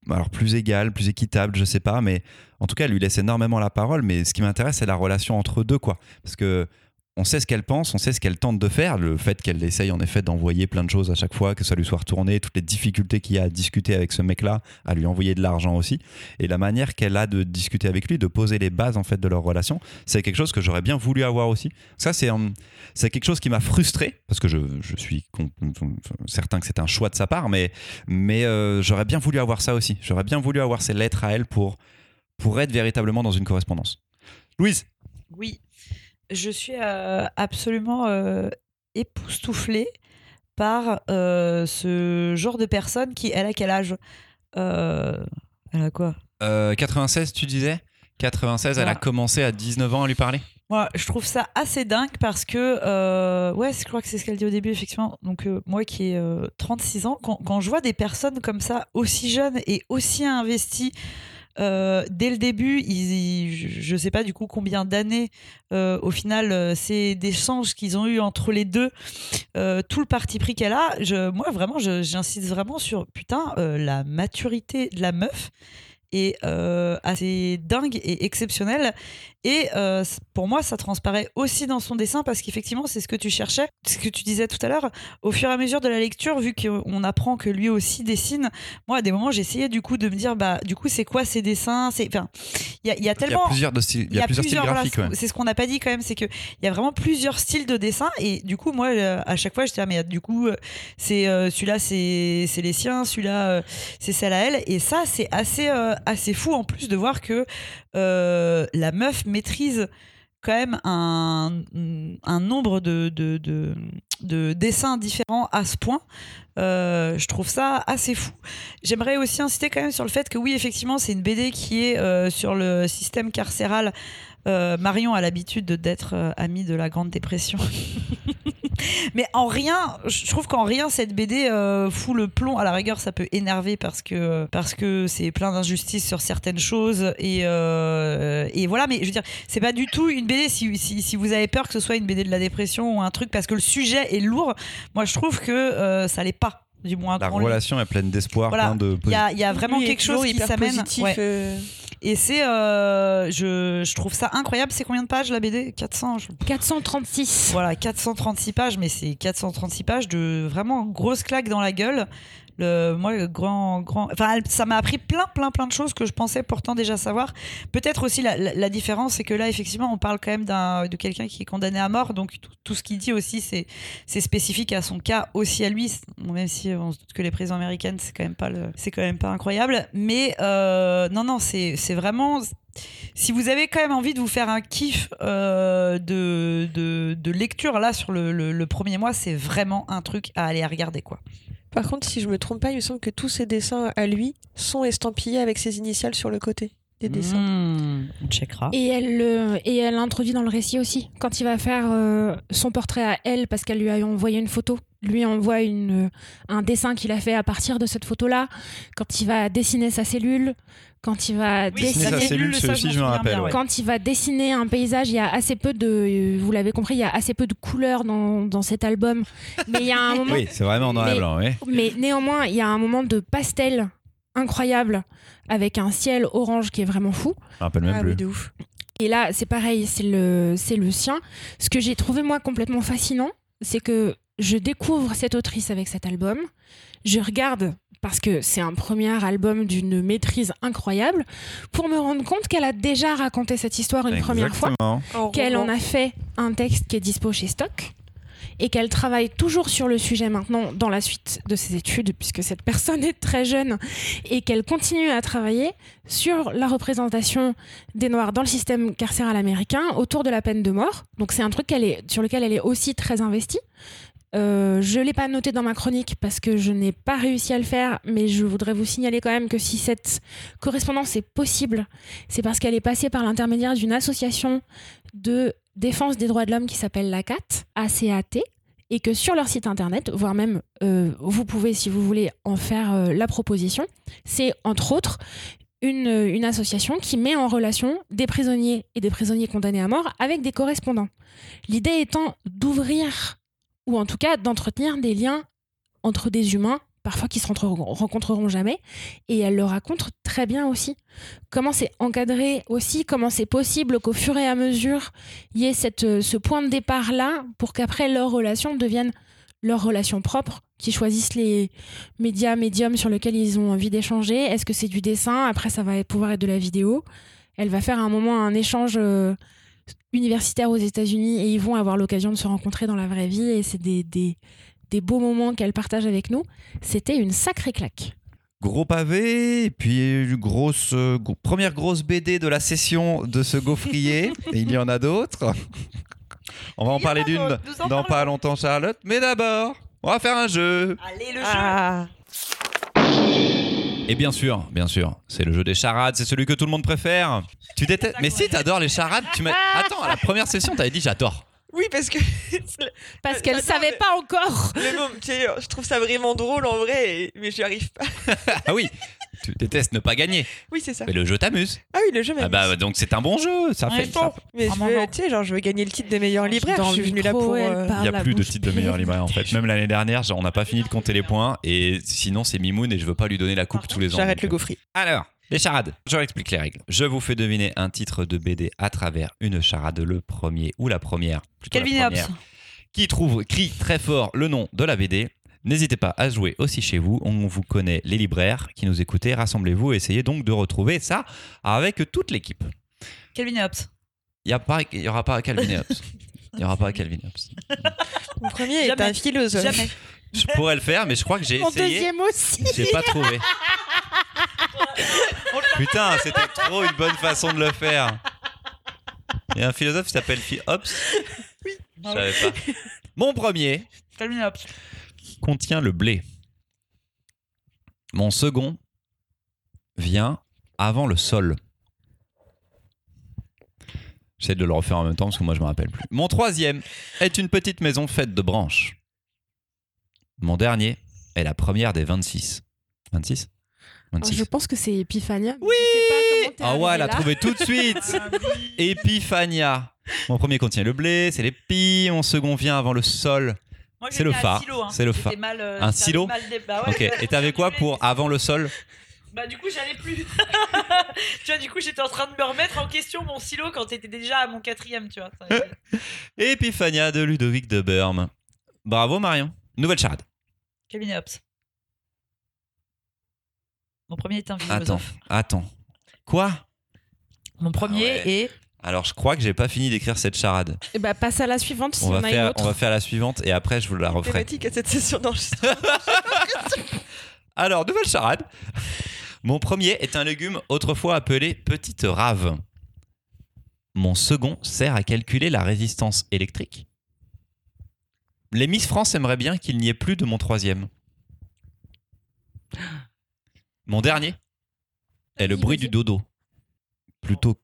alors plus égal, plus équitable, je sais pas. Mais en tout cas, elle lui laisse énormément la parole. Mais ce qui m'intéresse, c'est la relation entre deux, quoi. Parce que on sait ce qu'elle pense, on sait ce qu'elle tente de faire. Le fait qu'elle essaye en effet d'envoyer plein de choses à chaque fois, que ça lui soit retourné, toutes les difficultés qu'il y a à discuter avec ce mec-là, à lui envoyer de l'argent aussi, et la manière qu'elle a de discuter avec lui, de poser les bases en fait de leur relation, c'est quelque chose que j'aurais bien voulu avoir aussi. Ça, c'est c'est quelque chose qui m'a frustré parce que je, suis certain que c'est un choix de sa part, mais mais euh, j'aurais bien voulu avoir ça aussi. J'aurais bien voulu avoir ces lettres à elle pour pour être véritablement dans une correspondance. Louise, Oui, je suis euh, absolument euh, époustouflée par euh, ce genre de personne qui, elle a quel âge? Elle a quoi? Euh, 96, tu disais? 96, elle a commencé à 19 ans à lui parler? Moi, je trouve ça assez dingue parce que, euh, ouais, je crois que c'est ce qu'elle dit au début, effectivement. Donc, euh, moi qui ai euh, 36 ans, quand, quand je vois des personnes comme ça, aussi jeunes et aussi investies, euh, dès le début, je- je sais pas du coup combien d'années, euh, au final, euh, c'est d'échanges qu'ils ont eu entre les deux, tout le parti pris qu'elle a. Moi, vraiment, j'insiste vraiment sur, putain, la maturité de la meuf est assez dingue et exceptionnelle. Et euh, pour moi, ça transparaît aussi dans son dessin parce qu'effectivement, c'est ce que tu cherchais, ce que tu disais tout à l'heure. Au fur et à mesure de la lecture, vu qu'on apprend que lui aussi dessine, moi, à des moments, j'essayais du coup de me dire, bah, du coup, c'est quoi ces dessins? C'est, enfin, il y a, il y a Il y a tellement. plusieurs, de styles- il y a plusieurs styles graphiques. ouais. c'est ce qu'on n'a pas dit quand même, c'est que il y a vraiment plusieurs styles de dessin et du coup moi euh, à chaque fois j'étais ah, mais du coup euh, c'est euh, celui-là c'est c'est les siens, celui-là c'est celle à elle et ça c'est assez assez fou en plus de voir que euh, la meuf maîtrise quand même un, nombre de dessins différents à ce point. Euh, je trouve ça assez fou. J'aimerais aussi insister quand même sur le fait que oui, effectivement, c'est une BD qui est euh, sur le système carcéral. Euh, Marion a l'habitude de- d'être amie de la Grande Dépression. Mais en rien, je trouve qu'en rien cette BD fout le plomb. À la rigueur, ça peut énerver parce que parce que c'est plein d'injustices sur certaines choses et et voilà. Mais je veux dire, c'est pas du tout une BD. Si, si, si vous avez peur que ce soit une BD de la dépression ou un truc parce que le sujet est lourd, moi je trouve que euh, ça l'est pas. Du moins, La relation est pleine d'espoir, Voilà. plein de Il y a, il y a vraiment quelque chose qui s'amène. Ouais. euh, Et c'est, euh, je, je trouve ça incroyable. C'est combien de pages la BD 400 je- 436. Voilà, 436 pages, mais c'est 436 pages de vraiment grosse claque dans la gueule. Le, moi, grand, grand. Enfin, ça m'a appris plein, plein, plein de choses que je pensais pourtant déjà savoir. Peut-être aussi la, différence, c'est que là, effectivement, on parle quand même d'un, de quelqu'un qui est condamné à mort. Donc, tout, ce qu'il dit aussi, c'est, c'est spécifique à son cas, aussi à lui. Même si on se doute que les prisons américaines, c'est quand même pas, c'est quand même pas incroyable. Mais euh, non, non, c'est, c'est vraiment. Si vous avez quand même envie de vous faire un kiff euh, de, de, lecture là sur le, le- le premier mois, c'est vraiment un truc à aller regarder quoi. Par contre, si je me trompe pas, il me semble que tous ses dessins à lui sont estampillés avec ses initiales sur le côté des dessins. Mmh, on checkera. Et elle, le- et elle introduit dans le récit aussi. Quand il va faire euh, son portrait à elle, parce qu'elle lui a envoyé une photo, lui envoie une, un dessin qu'il a fait à partir de cette photo-là. Quand il va dessiner sa cellule, quand il va Oui, Dessiner sa dessiner, cellule, ça, c'est je aussi, m'en je me souviens rappelle, bien, ouais. quand il va dessiner un paysage, il y a assez peu de, vous l'avez compris, il y a assez peu de couleurs dans, dans cet album. Mais il y a un moment, Oui, c'est vraiment en noir et Mais- blanc, oui. mais néanmoins, il y a un moment de pastel incroyable avec un ciel orange qui est vraiment fou. Je me rappelle même Ah plus. oui, de ouf. Et là, c'est pareil, c'est le, c'est le sien. Ce que j'ai trouvé moi complètement fascinant, c'est que je découvre cette autrice avec cet album. Je regarde parce que c'est un premier album d'une maîtrise incroyable pour me rendre compte qu'elle a déjà raconté cette histoire une première fois qu'elle en a fait un texte qui est dispo chez Stock et qu'elle travaille toujours sur le sujet maintenant dans la suite de ses études puisque cette personne est très jeune et qu'elle continue à travailler sur la représentation des Noirs dans le système carcéral américain autour de la peine de mort. Donc c'est un truc est, sur lequel elle est aussi très investie. Euh, je ne l'ai pas noté dans ma chronique parce que je n'ai pas réussi à le faire, mais je voudrais vous signaler quand même que si cette correspondance est possible, c'est parce qu'elle est passée par l'intermédiaire d'une association de défense des droits de l'homme qui s'appelle l'ACAT, ACAT, et que sur leur site internet, voire même euh, vous pouvez, si vous voulez, en faire euh, la proposition, c'est entre autres une, une association qui met en relation des prisonniers et des prisonniers condamnés à mort avec des correspondants. L'idée étant d'ouvrir, ou en tout cas d'entretenir des liens entre des humains, parfois qui se rencontreront, jamais, et elle le raconte très bien aussi. Comment c'est encadré aussi, comment c'est possible qu'au fur et à mesure, il y ait euh, ce point de départ-là pour qu'après leur relation devienne leur relation propre, qui choisissent les médias, médiums sur lesquels ils ont envie d'échanger. Est-ce que c'est du dessin? Après, ça va pouvoir être de la vidéo. Elle va faire à un moment un échange euh, universitaire aux États-Unis et ils vont avoir l'occasion de se rencontrer dans la vraie vie et c'est des, des, des beaux moments qu'elle partage avec nous. C'était une sacrée claque. Gros pavé, et puis une grosse, euh, première grosse BD de la session de ce gaufrier. et il y en a d'autres. On va en parler d'une dans pas longtemps, Charlotte. Mais d'abord, on va faire un jeu. Allez, le Ah, Et bien sûr, bien sûr, c'est le jeu des charades, c'est celui que tout le monde préfère. Tu détestes Mais si, t'adores les charades. Tu m'as... Attends, à la première session, t'avais dit j'adore. Oui, parce que Parce qu'elle J'adore savait le- pas encore. le tu sais, je trouve ça vraiment drôle en vrai, et- mais j'y arrive pas. Ah oui, tu détestes ne pas gagner. Oui, c'est ça. Mais le jeu t'amuse. Ah oui, le jeu Ah m'amuse. bah donc c'est un bon jeu. Ça Ouais, fait. bon. Mais je veux, tu sais, genre, je veux gagner le titre de meilleur libraire. Dans Je suis le venue là pour. euh. Il n'y a la plus de titre de meilleur libraire en fait. Même l'année dernière, on n'a pas fini de compter les points et sinon c'est Mimoun et je veux pas lui donner la coupe tous les ans. J'arrête le euh, gaufrier. Alors, les charades. Je explique les règles. Je vous fais deviner un titre de BD à travers une charade, le premier ou la première. plutôt la Calvin première, Qui trouve, crie très fort le nom de la BD. N'hésitez pas à jouer aussi chez vous. On vous connaît les libraires qui nous écoutez. Rassemblez-vous et essayez donc de retrouver ça avec toute l'équipe. Calvin et Hobbes. Il n'y a pas- il y aura pas Calvin et Hobbes. Il n'y aura pas Calvin et Hobbes. Mon premier est un philosophe. Jamais. Je pourrais le faire, mais je crois que j'ai Mon essayé. deuxième aussi. J'ai pas trouvé. Putain, c'était trop une bonne façon de le faire. Il y a un philosophe qui s'appelle Hobbes? Je savais pas. Mon premier Calvin et Hobbes. Contient le blé. Mon second vient avant le sol. J'essaie de le refaire en même temps parce que moi je me rappelle plus. Mon troisième est une petite maison faite de branches. Mon dernier est la première des 26. 26 26. Je pense que c'est Epiphania. Oui Ah ouais, elle a trouvé tout de suite Epiphania. Mon premier contient le blé, c'est l'épi. Mon second vient avant le sol. Moi, C'est le phare. hein. C'est le phare. mal, euh, Un silo dé- bah ouais. Et t'avais quoi pour avant le sol Bah du coup j'allais plus. tu vois du coup j'étais en train de me remettre en question mon silo quand t'étais déjà à mon quatrième tu vois. Epiphania de Ludovic de Berme. Bravo Marion. Nouvelle charade. Calvin et Hobbes. Mon premier est un Attends, attends. Quoi? Mon premier Ah ouais. est. Alors, je crois que j'ai pas fini d'écrire cette charade. Et bah, passe à la suivante si On on, va, a une faire, autre. on va faire la suivante et après, je vous la referai. Thématique à cette session d'enregistrement. Alors, nouvelle charade. Mon premier est un légume autrefois appelé petite rave. Mon second sert à calculer la résistance électrique. Les Miss France aimeraient bien qu'il n'y ait plus de mon troisième. Mon dernier est le bruit du dodo. Plutôt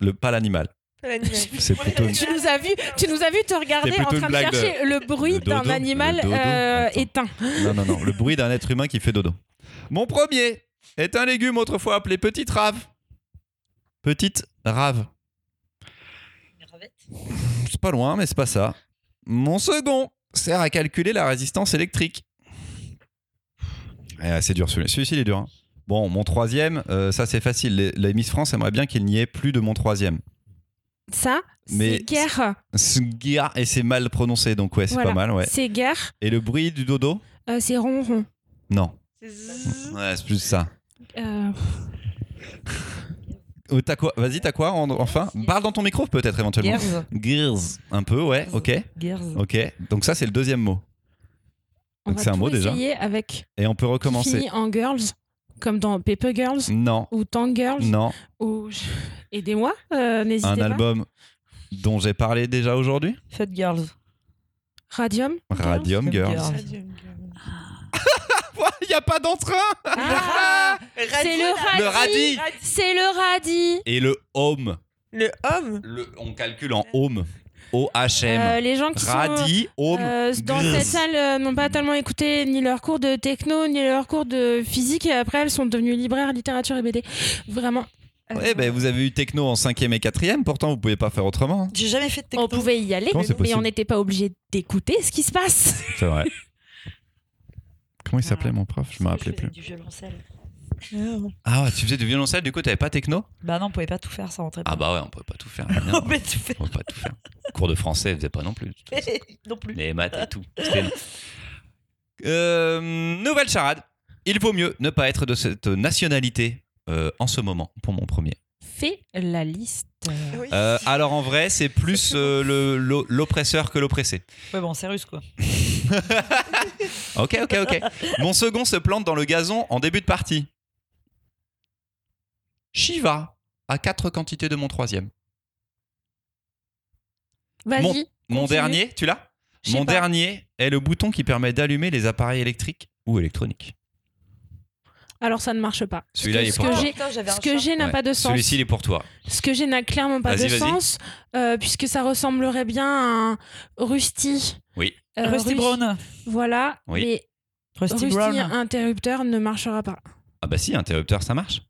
le pas l'animal. Pas l'animal. C'est plutôt une- Tu nous as vu, tu nous as vu te regarder en train de chercher le bruit d'un animal euh, éteint. Non, non, non. Le bruit d'un être humain qui fait dodo. Mon premier est un légume autrefois appelé petite rave. Petite rave. C'est pas loin, mais c'est pas ça. Mon second sert à calculer la résistance électrique. Eh, c'est dur celui-ci. Celui-ci, il est dur. hein. Bon, mon troisième, euh, ça c'est facile. Les, les Miss France aimeraient bien qu'il n'y ait plus de mon troisième. Ça, Mais- c'est guerre. Sgia, et c'est mal prononcé, donc ouais, c'est Voilà. pas mal, ouais. C'est guerre. Et le bruit du dodo euh, c'est ronron. Non. C'est. Ouais, c'est plus ça. Euh, Oh, t'as quoi? Vas-y, t'as quoi en- enfin Parle dans ton micro peut-être éventuellement. Girls. Gears. Un peu, ouais, ok. Girls. Ok, donc ça c'est le deuxième mot. on Donc va c'est un mot déjà. essayer avec Et on peut recommencer. finit en girls, comme dans Paper Girls Non, ou Tank Girls non. ou aidez-moi, euh, n'hésitez Un pas. album dont j'ai parlé déjà aujourd'hui Fat Girls. Radium. Radium Girls. Girls. Girls. Il n'y a pas d'entrain Ah, c'est le Le radis. C'est le radis. Et le home. Le homme Le, on calcule en home. O-H-M. Euh, les gens qui sont home. euh, dans Girls. cette salle euh, n'ont pas tellement écouté ni leurs cours de techno ni leurs cours de physique et après elles sont devenues libraires littérature et BD. Vraiment. euh, Ouais, ben vous avez eu techno en 5ème et 4ème, pourtant vous pouvez pas faire autrement. hein. J'ai jamais fait de techno. on pouvait y aller, mais on n'était pas obligé d'écouter ce qui se passe. C'est vrai. Comment il s'appelait mon prof? Je me rappelais plus. Du violoncelle. Ah ouais, tu faisais du violoncelle, du coup t'avais pas techno? Bah non, on pouvait pas tout faire, ça rentrait pas. Ah bah ouais, on pouvait pas tout faire. on pouvait tout faire. On peut pas tout faire. Cours de français, faisait pas non plus. non plus. Les maths et tout. Euh, nouvelle charade. Il vaut mieux ne pas être de cette nationalité euh, en ce moment pour mon premier. Fais la liste. Oui. Euh, alors en vrai, c'est plus euh, l'oppresseur que l'oppressé. Ouais, bon, c'est russe quoi. Ok, ok, ok. Mon second se plante dans le gazon en début de partie. Shiva a quatre quantités de mon troisième. Vas-y. Mon dernier, tu l'as? Mon pas. dernier est le bouton qui permet d'allumer les appareils électriques ou électroniques. Alors ça ne marche pas. Celui-là, il est ce pour que toi. j'ai, ce que j'ai n'a Ouais. pas de sens. Celui-ci, il est pour toi. Ce que j'ai n'a clairement pas de sens, euh, puisque ça ressemblerait bien à un Rusty. Oui. Euh, Rusty Rus- Brown. Voilà. Oui. Mais Rusty, Rusty Brown. interrupteur ne marchera pas. Ah bah si, interrupteur, ça marche.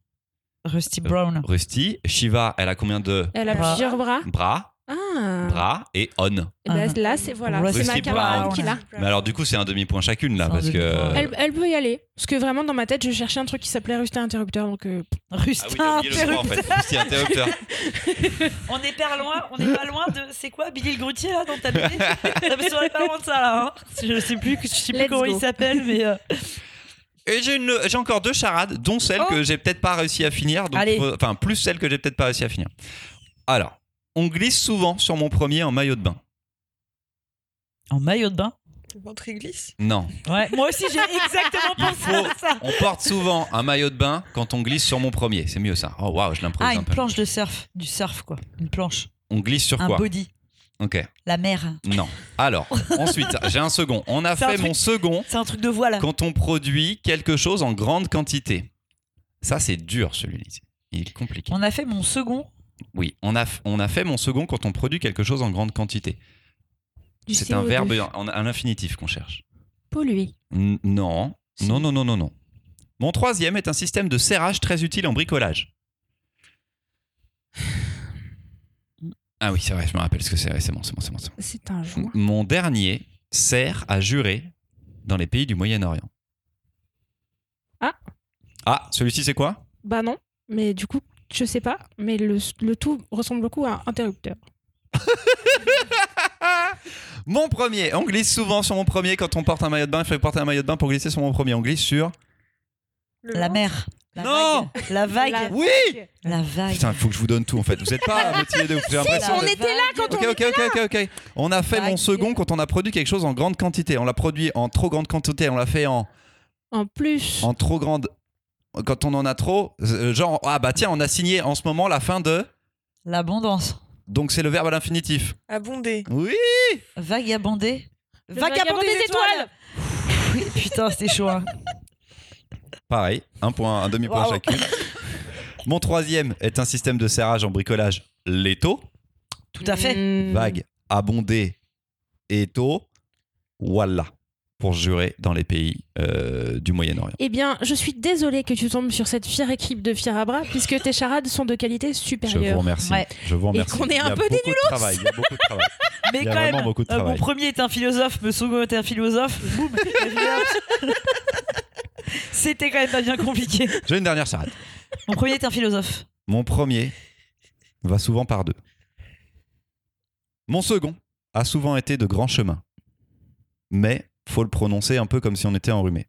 Rusty Brown. Rusty, Shiva, elle a combien de Elle a Bras. plusieurs bras. bras, Ah. bras et on Eh ben, Ah. là, c'est voilà, Rusty c'est ma camarade qui l'a. Mais alors du coup, c'est un demi-point chacune là C'est un parce que demi-point. Elle, elle peut y aller. Parce que vraiment, dans ma tête, je cherchais un truc qui s'appelait Rusty interrupteur. Donc, euh, Rusty Ah oui, t'as oublié le trois, en fait. Rusty interrupteur. On est pas loin, on est pas loin de. C'est quoi Billy le Grutier là dans ta Non, mais on est pas loin de ça là. hein. Je sais plus, je sais plus Let's comment go. il s'appelle, mais. euh, Et j'ai une- j'ai encore deux charades, dont celle Oh. que j'ai peut-être pas réussi à finir. donc Allez. faut- Enfin, plus celle que j'ai peut-être pas réussi à finir. Alors, on glisse souvent sur mon premier en maillot de bain. En maillot de bain? Le ventre glisse? Non. Ouais, moi aussi j'ai exactement pensé faut- à ça. On porte souvent un maillot de bain quand on glisse sur mon premier. C'est mieux ça. Oh waouh, je l'improvise Ah, un une peu. planche de surf. Du surf quoi. Une planche. On glisse sur Un quoi? body. Ok. La mer. Non. Alors, ensuite, j'ai un second. On a fait truc- mon second C'est un truc de voile. quand on produit quelque chose en grande quantité. Ça, c'est dur celui-là. Il est compliqué. On a fait mon second. Oui, on a, on a fait mon second quand on produit quelque chose en grande quantité. C'est un CO2. verbe en un infinitif qu'on cherche. Pollué. N- non, non, non, non, non, non. Mon troisième est un système de serrage très utile en bricolage. Ah oui, c'est vrai, je me rappelle ce que c'est. C'est bon, c'est bon, c'est bon. c'est bon. Un joint. Mon dernier sert à jurer dans les pays du Moyen-Orient. Ah. Ah, celui-ci c'est quoi? Bah non. Mais du coup, je sais pas. Mais le, le tout ressemble beaucoup à un interrupteur. Mon premier, on glisse souvent sur mon premier quand on porte un maillot de bain. Il faut porter un maillot de bain pour glisser sur mon premier. On glisse sur Le La mer. La Non vague. La vague. La- Oui La vague. Putain, il faut que je vous donne tout en fait. Vous êtes pas motivé de vous faire l'impression on de- était là quand on ok, ok, ok, ok. On a fait mon second quand on a produit quelque chose en grande quantité. On l'a produit en trop grande quantité. On l'a fait en, En plus. en trop grande. Quand on en a trop, euh, genre, ah bah tiens, on a signé en ce moment la fin de. L'abondance. Donc c'est le verbe à l'infinitif. Abondé. Oui Vagabonder. Vagabonder des étoiles. Oui, putain, c'était chaud. hein. Pareil, un point, un demi-point Wow. chacune. Mon troisième est un système de serrage en bricolage Leto. Tout à fait. Mm. Vague, abondé, éto. Voilà. Pour jurer dans les pays euh, du Moyen-Orient. Eh bien, je suis désolée que tu tombes sur cette fière équipe de fiers à bras, puisque tes charades sont de qualité Je vous supérieure. remercie. Ouais. Je vous remercie. qu'on est Il y un a peu des beaucoup de travail. Il y a beaucoup de travail. Mais Il y a quand vraiment même, beaucoup de euh, mon travail. premier est un philosophe, mon second est un philosophe. Boum. C'était quand même pas bien compliqué. J'ai une dernière charade. Mon premier est un philosophe. Mon premier va souvent par deux. Mon second a souvent été de grands chemins. Mais faut le prononcer un peu comme si on était enrhumé.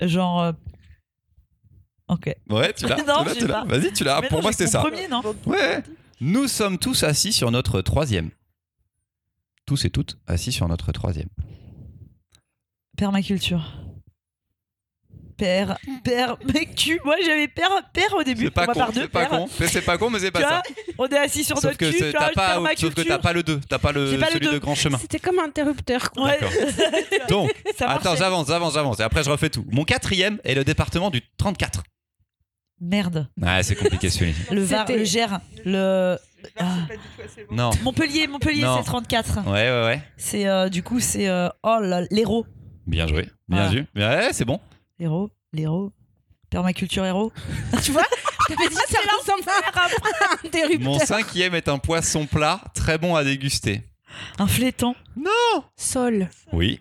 Genre. euh, Ok. Ouais, tu l'as. Non, tu l'as, j'ai tu l'as. pas. Vas-y, tu l'as. Mais Pour non, moi, j'ai c'était mon ça. premier, non Ouais. Nous sommes tous assis sur notre troisième. Tous et toutes assis sur notre troisième. Permaculture. Père, père, mec, tu. Moi j'avais père, père au début. C'est pas con, par deux, c'est pas con, mais c'est pas con, mais c'est Tu pas vois, ça. on est assis sur notre que, cul, c'est- tu vois, t'as pas, sauf que t'as pas le 2, t'as pas le J'ai pas le celui deux. de grand chemin. C'était comme interrupteur. quoi. Ouais. D'accord. Donc, Ça attends, j'avance, j'avance, j'avance. Et après, je refais tout. Mon quatrième est le département du 34. Merde. Ouais, c'est compliqué celui-là. Le Var, le Gers, le. Ah. Non. Montpellier, Montpellier, c'est 34. Ouais, ouais, ouais. C'est euh, du coup, c'est. euh, oh là, l'héros. Bien joué. Bien Voilà. vu. Ouais, c'est bon. L'héros, l'héros. Permaculture héros. tu vois Je t'avais dit ça ressemble à un interrupteur. Mon cinquième est un poisson plat, très bon à déguster. Un flétan. Sol. Oui.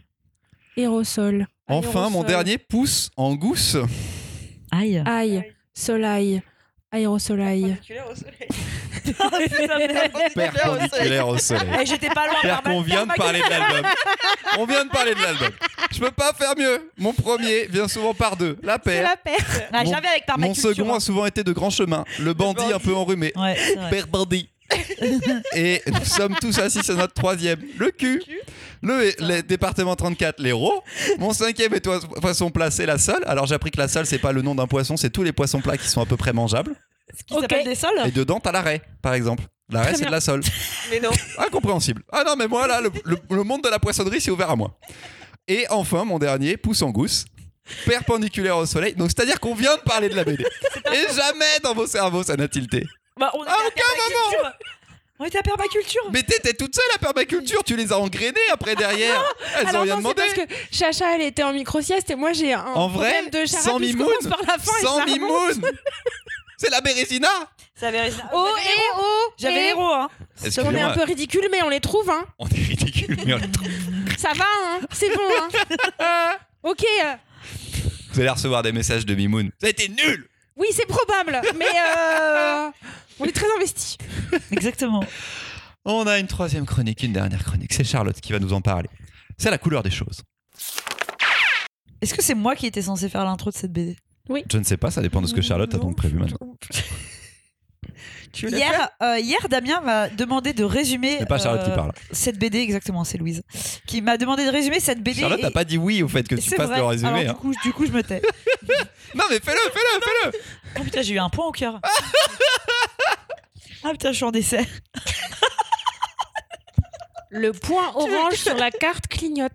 Aérosol. Enfin, mon dernier pousse en gousse. Aïe. Aïe. Soleil. Aérosoleil. Perpendiculaire au soleil. Perpendiculaire au soleil. J'étais pas loin. Père qu'on vient de parler de l'album. On vient de parler de l'album. Je peux pas faire mieux. Mon premier vient souvent par deux. La paire. la paire. Ah, Mon- J'avais avec Mon second a souvent été de grand chemin. Le bandit bandit. un peu enrhumé. Ouais. Père bandit. Et nous sommes tous assis sur notre troisième. Le cul. Le, le département 34, l'héros. Mon cinquième est toi- poisson plat, c'est la sole. Alors j'ai appris que la sole, c'est pas le nom d'un poisson, c'est tous les poissons plats qui sont à peu près mangeables. Ce qui s'appelle des sols. Et dedans, t'as l'arrêt, par exemple. L'arrêt, c'est de la sole. Mais non. Incompréhensible. Ah non, mais moi, là, le, le- le monde de la poissonnerie, c'est ouvert à moi. Et enfin, mon dernier, pousse en gousse. Perpendiculaire au soleil. Donc, c'est-à-dire qu'on vient de parler de la BD. Et jamais dans vos cerveaux, ça n'a tilté. Bah, on À aucun permaculture. On était à permaculture. Mais t'étais toute seule à permaculture, tu les as engrainées après derrière. Elles ont Alors rien non, c'est demandé. parce que Chacha, elle était en micro-sieste et moi, j'ai un En vrai, problème de charade sans mimoun, commence par la fin Sans la mimoun C'est la Bérésina Ça avait Oh, et oh J'avais et- l'héros, hein. On est un peu ridicule, mais on les trouve, hein. on est ridicule, mais on les trouve. Ça va, hein. C'est bon, hein. ok. Vous allez recevoir des messages de Mimoun. Ça a été nul Oui, c'est probable, mais euh, on est très investis. Exactement. On a une troisième chronique, une dernière chronique. C'est Charlotte qui va nous en parler. C'est la couleur des choses. Est-ce que c'est moi qui étais censé faire l'intro de cette BD Je ne sais pas, ça dépend de ce que Charlotte a donc prévu maintenant. Tu Hier, euh, hier, Damien m'a demandé de résumer C'est pas Charlotte euh, qui parle. cette BD, exactement, c'est Louise, qui m'a demandé de résumer cette BD. Charlotte et- n'a pas dit oui au fait que tu C'est fasses vrai. le résumé. Alors, hein. du, coup, du coup, je me tais. Non mais fais-le, fais-le, fais-le Oh putain, j'ai eu un point au cœur. ah putain, je suis en décès. Le point orange sur la carte clignote.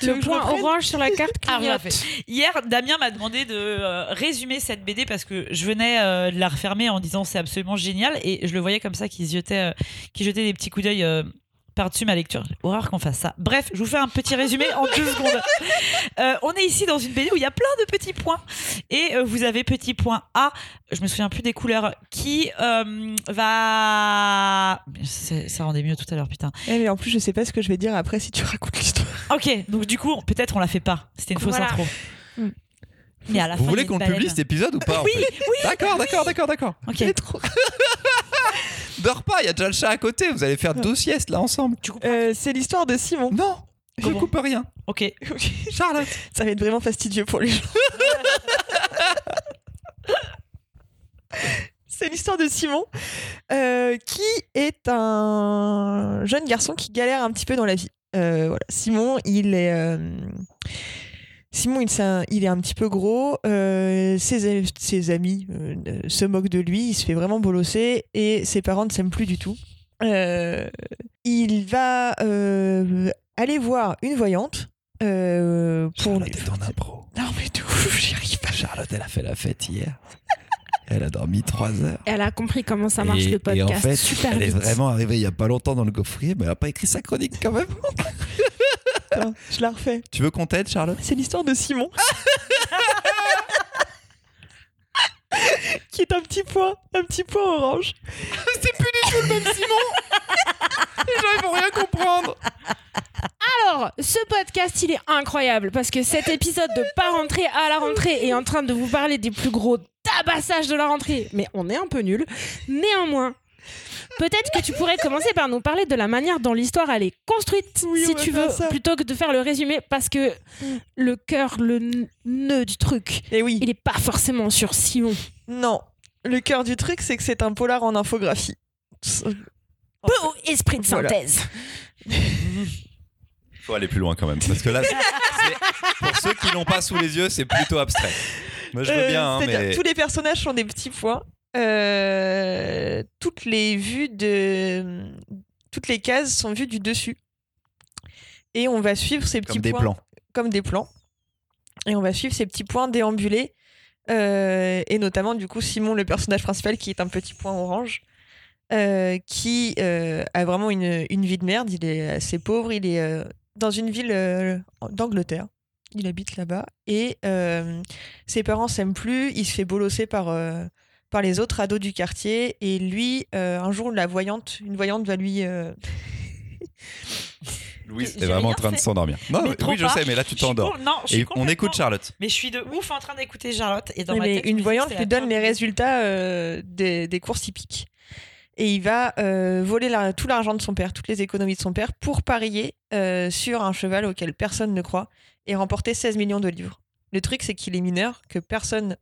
tu veux Le point orange sur la carte Ah, clignote. Hier, Damien m'a demandé de euh, résumer cette BD parce que je venais euh, de la refermer en disant c'est absolument génial et je le voyais comme ça qui jetait, euh, qui jetait des petits coups d'œil par-dessus ma lecture. Horreur qu'on fasse ça. Bref, je vous fais un petit résumé en deux secondes. Euh, on est ici dans une BD où il y a plein de petits points et euh, vous avez petit point A, je me souviens plus des couleurs, qui euh, va. Ça rendait mieux tout à l'heure, putain. Eh, mais en plus, je sais pas ce que je vais dire après si tu racontes l'histoire. Ok, donc du coup, peut-être on la fait pas. C'était une fausse Voilà. intro. Mm. Mais à la Vous fin, voulez qu'on publie cet épisode ou pas en Oui, fait D'accord, d'accord, d'accord, d'accord. Ok. Dors pas, il y a déjà le chat à côté, vous allez faire deux siestes là ensemble. Euh, c'est l'histoire de Simon. Non, je Comment coupe rien. Ok. Charlotte. Ça va être vraiment fastidieux pour les gens. C'est l'histoire de Simon, euh, qui est un jeune garçon qui galère un petit peu dans la vie. Euh, voilà. Simon, il est. euh, Simon, il, c'est un- il est un petit peu gros. euh, ses, ses amis euh, se moquent de lui. Il se fait vraiment bolosser et ses parents ne s'aiment plus du tout. Euh, il va euh, aller voir une voyante euh, pour. Charlotte est en impro. Non, mais tout, j'y arrive pas. Charlotte, elle a fait la fête hier. Elle a dormi 3 heures. Elle a compris comment ça marche et, le et podcast. en fait, Super elle est vraiment arrivée il y a pas longtemps dans le gaufrier, mais elle a pas écrit sa chronique quand même. Je la refais. Tu veux qu'on t'aide, Charlotte? C'est l'histoire de Simon. qui est un petit point, un petit point orange. C'est plus du tout le même Simon Les gens, ils vont rien comprendre Alors, ce podcast, il est incroyable parce que cet épisode de pas rentrer à la rentrée est en train de vous parler des plus gros tabassages de la rentrée. Mais on est un peu nul. Néanmoins, peut-être que tu pourrais commencer par nous parler de la manière dont l'histoire elle est construite, Oui, si tu veux, ça. plutôt que de faire le résumé, parce que le cœur, le nœud du truc, Et oui, il est pas forcément sur Simon. non. Le cœur du truc, c'est que c'est un polar en infographie. Peu au esprit de Voilà. synthèse. Faut aller plus loin quand même, parce que là, pour ceux qui l'ont pas sous les yeux, c'est plutôt abstrait. Moi, je veux Euh, bien, hein, c'est-à-dire, mais tous les personnages sont des petits points. Euh, toutes les vues de. Toutes les cases sont vues du dessus. Et on va suivre ces petits comme des points. plans. comme des plans. Et on va suivre ces petits points déambulés. Euh, et notamment, du coup, Simon, le personnage principal, qui est un petit point orange, euh, qui a vraiment une, une vie de merde. Il est assez pauvre. Il est dans une ville d'Angleterre. Il habite là-bas. Et ses parents s'aiment plus. Il se fait bolosser par, par les autres ados du quartier. Et lui, euh, un jour, la voyante, une voyante va lui. euh, Louise est vraiment en train de s'endormir. Non, Mais oui, je pas. sais, mais là, tu t'endors. Et on écoute Charlotte. Mais je suis de ouf en train d'écouter Charlotte. Et dans Oui, ma mais tête, je me une voyante lui donne les résultats euh, des, des courses hippiques. Et il va euh, voler la- tout l'argent de son père, toutes les économies de son père, pour parier euh, sur un cheval auquel personne ne croit et remporter 16 millions de livres. Le truc, c'est qu'il est mineur, que personne.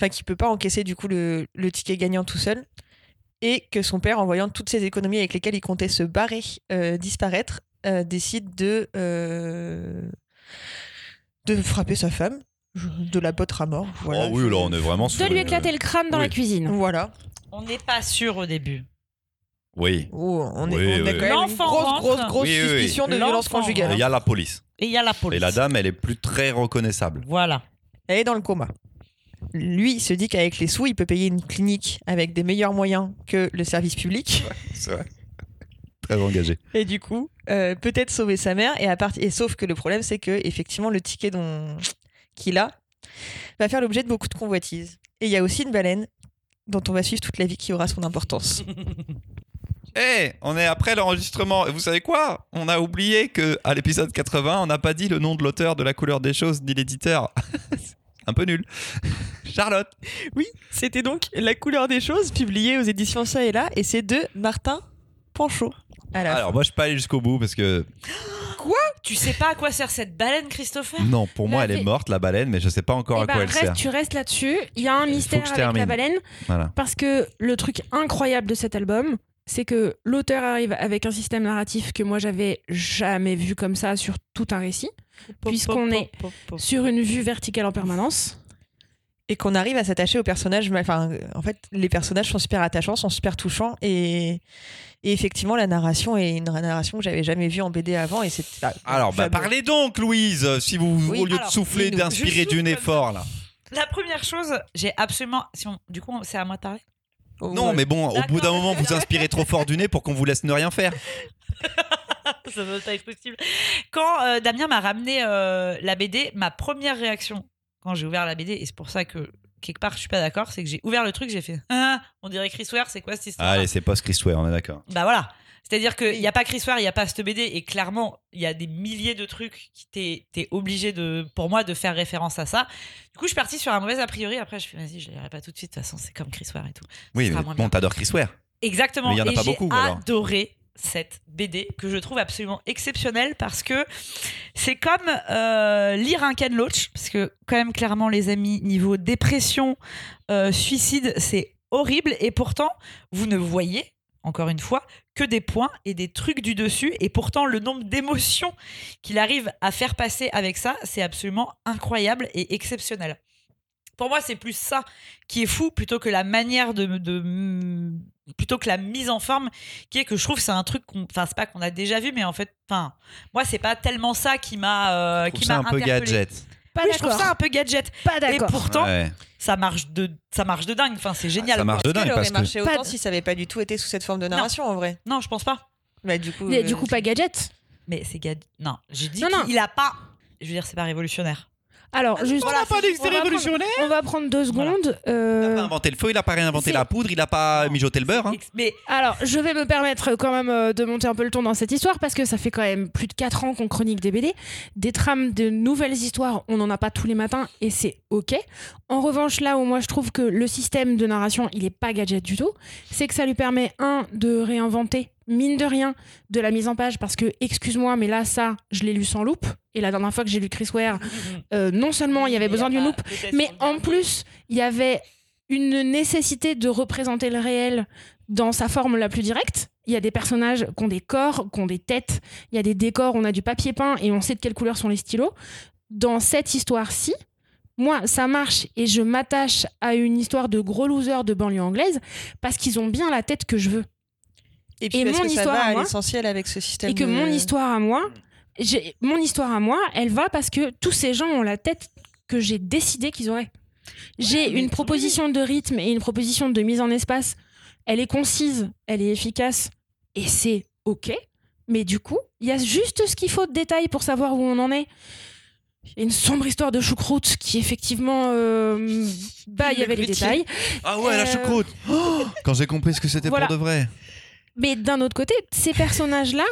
Enfin, qu'il peut pas encaisser du coup le, le ticket gagnant tout seul. Et que son père, en voyant toutes ses économies avec lesquelles il comptait se barrer, euh, disparaître, euh, décide de. euh, de frapper sa femme, de la botter à mort. Voilà. oh oui, là, on est vraiment sur. De lui éclater le crâne dans oui. la cuisine. Voilà. On n'est pas sûr au début. Oui. Oh, on est, Oui, on a oui. quand même une grosse, grosse, grosse Oui, oui, oui. suspicion de violence conjugale. Et Il y a la police. Et il y a la police. Et la dame, elle est plus très reconnaissable. Voilà. Elle est dans le coma. Lui, il se dit qu'avec les sous, il peut payer une clinique avec des meilleurs moyens que le service public. C'est vrai. Très engagé. Et du coup, euh, peut-être sauver sa mère. Et, à part... et sauf que le problème, c'est que effectivement, le ticket dont... qu'il a va faire l'objet de beaucoup de convoitises. Et il y a aussi une baleine dont on va suivre toute la vie qui aura son importance. Eh, on est après l'enregistrement. Et vous savez quoi? On a oublié que à l'épisode 80, on n'a pas dit le nom de l'auteur de La couleur des choses ni l'éditeur. Un peu nul. Charlotte. Oui, c'était donc La couleur des choses, publié aux éditions Ça et là, et c'est de Martin Panchaud. À la Alors moi je suis pas allé jusqu'au bout parce que Tu sais pas à quoi sert cette baleine, Christopher? Non pour moi elle est morte la baleine mais je sais pas encore Eh à ben, quoi elle reste- sert. tu restes là-dessus. Il y a un mystère avec la baleine. Voilà. Parce que le truc incroyable de cet album, c'est que l'auteur arrive avec un système narratif que moi j'avais jamais vu comme ça sur tout un récit, Puisqu'on est sur une vue verticale en permanence. et qu'on arrive à s'attacher aux personnages. Enfin, en fait, les personnages sont super attachants, sont super touchants et, et effectivement, la narration est une narration que j'avais jamais vue en BD avant et c'est ah, Alors bah, parlez donc Louise si vous Oui, au lieu alors, de souffler d'inspirer du nez fort là. La première chose, j'ai absolument. Si on- Du coup, c'est à moi de parler? Non Ouais. mais bon au bout d'un moment vous inspirez trop fort du nez pour qu'on vous laisse ne rien faire. ça doit pas être possible. Quand euh, Damien m'a ramené euh, la BD, ma première réaction quand j'ai ouvert la BD, et c'est pour ça que quelque part je suis pas d'accord, c'est que j'ai ouvert le truc, j'ai fait ah, on dirait Chris Ware, c'est quoi cette histoire? Allez c'est post Chris Ware on est d'accord. Bah voilà. C'est-à-dire qu'il n'y a pas Chris Ware, il n'y a pas cette BD, et clairement, il y a des milliers de trucs qui t'es t'es obligé de, pour moi, de faire référence à ça. Du coup, je suis partie sur un mauvais a priori. Après, je fais, vas-y, je ne pas tout de suite. De toute façon, c'est comme Chris Ware et tout. Oui mais bon t'adores Chris Ware. Exactement. Mais il y en a et pas j'ai beaucoup, alors. adoré cette BD que je trouve absolument exceptionnelle parce que c'est comme euh, lire un Ken Loach parce que quand même clairement les amis niveau dépression euh, suicide c'est horrible et pourtant vous ne voyez encore une fois que des points et des trucs du dessus et pourtant le nombre d'émotions qu'il arrive à faire passer avec ça c'est absolument incroyable et exceptionnel pour moi, c'est plus ça qui est fou plutôt que la manière de, de plutôt que la mise en forme qui est que je trouve que c'est un truc qu'on enfin c'est pas qu'on a déjà vu mais en fait enfin moi c'est pas tellement ça qui m'a euh, qui m'a un peu gadget. Pas oui, je trouve ça un peu gadget Pas et d'accord. pourtant Ouais. Ça marche de ça marche de dingue. Enfin c'est génial. Ça marche de Elle dingue aurait parce que marché Pas autant de- si ça avait pas du tout été sous cette forme de narration en vrai? non je pense pas. Bah, du coup, Mais euh, du coup, pas gadget. mais c'est gadget non j'ai dit qu'il a pas je veux dire c'est pas révolutionnaire Alors, juste. On n'a pas dit que c'était on va prendre- révolutionnaire. On va prendre deux Voilà. secondes. Il euh, a pas inventé le feu, il a pas réinventé la poudre, il a pas mijoté le beurre. hein. Mais Alors, je vais me permettre quand même euh, de monter un peu le ton dans cette histoire parce que ça fait quand même plus de 4 ans qu'on chronique des BD. Des trames de nouvelles histoires, on n'en a pas tous les matins et c'est ok. En revanche, là où moi je trouve que le système de narration, il est pas gadget du tout, c'est que ça lui permet, un, de réinventer, mine de rien, de la mise en page parce que, excuse-moi, mais là, ça, je l'ai lu sans loupe. Et la dernière fois que j'ai lu Chris Ware, euh, non seulement il y avait besoin d'une loupe, mais en plus, il y avait une nécessité de représenter le réel dans sa forme la plus directe. Il y a des personnages qui ont des corps, qui ont des têtes. Il y a des décors, on a du papier peint et on sait de quelle couleur sont les stylos. Dans cette histoire-ci, moi, ça marche et je m'attache à une histoire de gros losers de banlieue anglaise parce qu'ils ont bien la tête que je veux. Et puis Et parce mon que ça histoire va à à moi, l'essentiel avec ce système. Et que de- mon histoire à moi, j'ai- mon histoire à moi, elle va parce que tous ces gens ont la tête que j'ai décidé qu'ils auraient. J'ai une proposition de rythme et une proposition de mise en espace. Elle est concise, elle est efficace et c'est ok. Mais du coup, il y a juste ce qu'il faut de détails pour savoir où on en est. Une sombre histoire de choucroute qui effectivement, euh, bah, il y avait les détails. Ah ouais, la Euh, choucroute Oh Quand j'ai compris ce que c'était Voilà. pour de vrai. Mais d'un autre côté, ces personnages-là,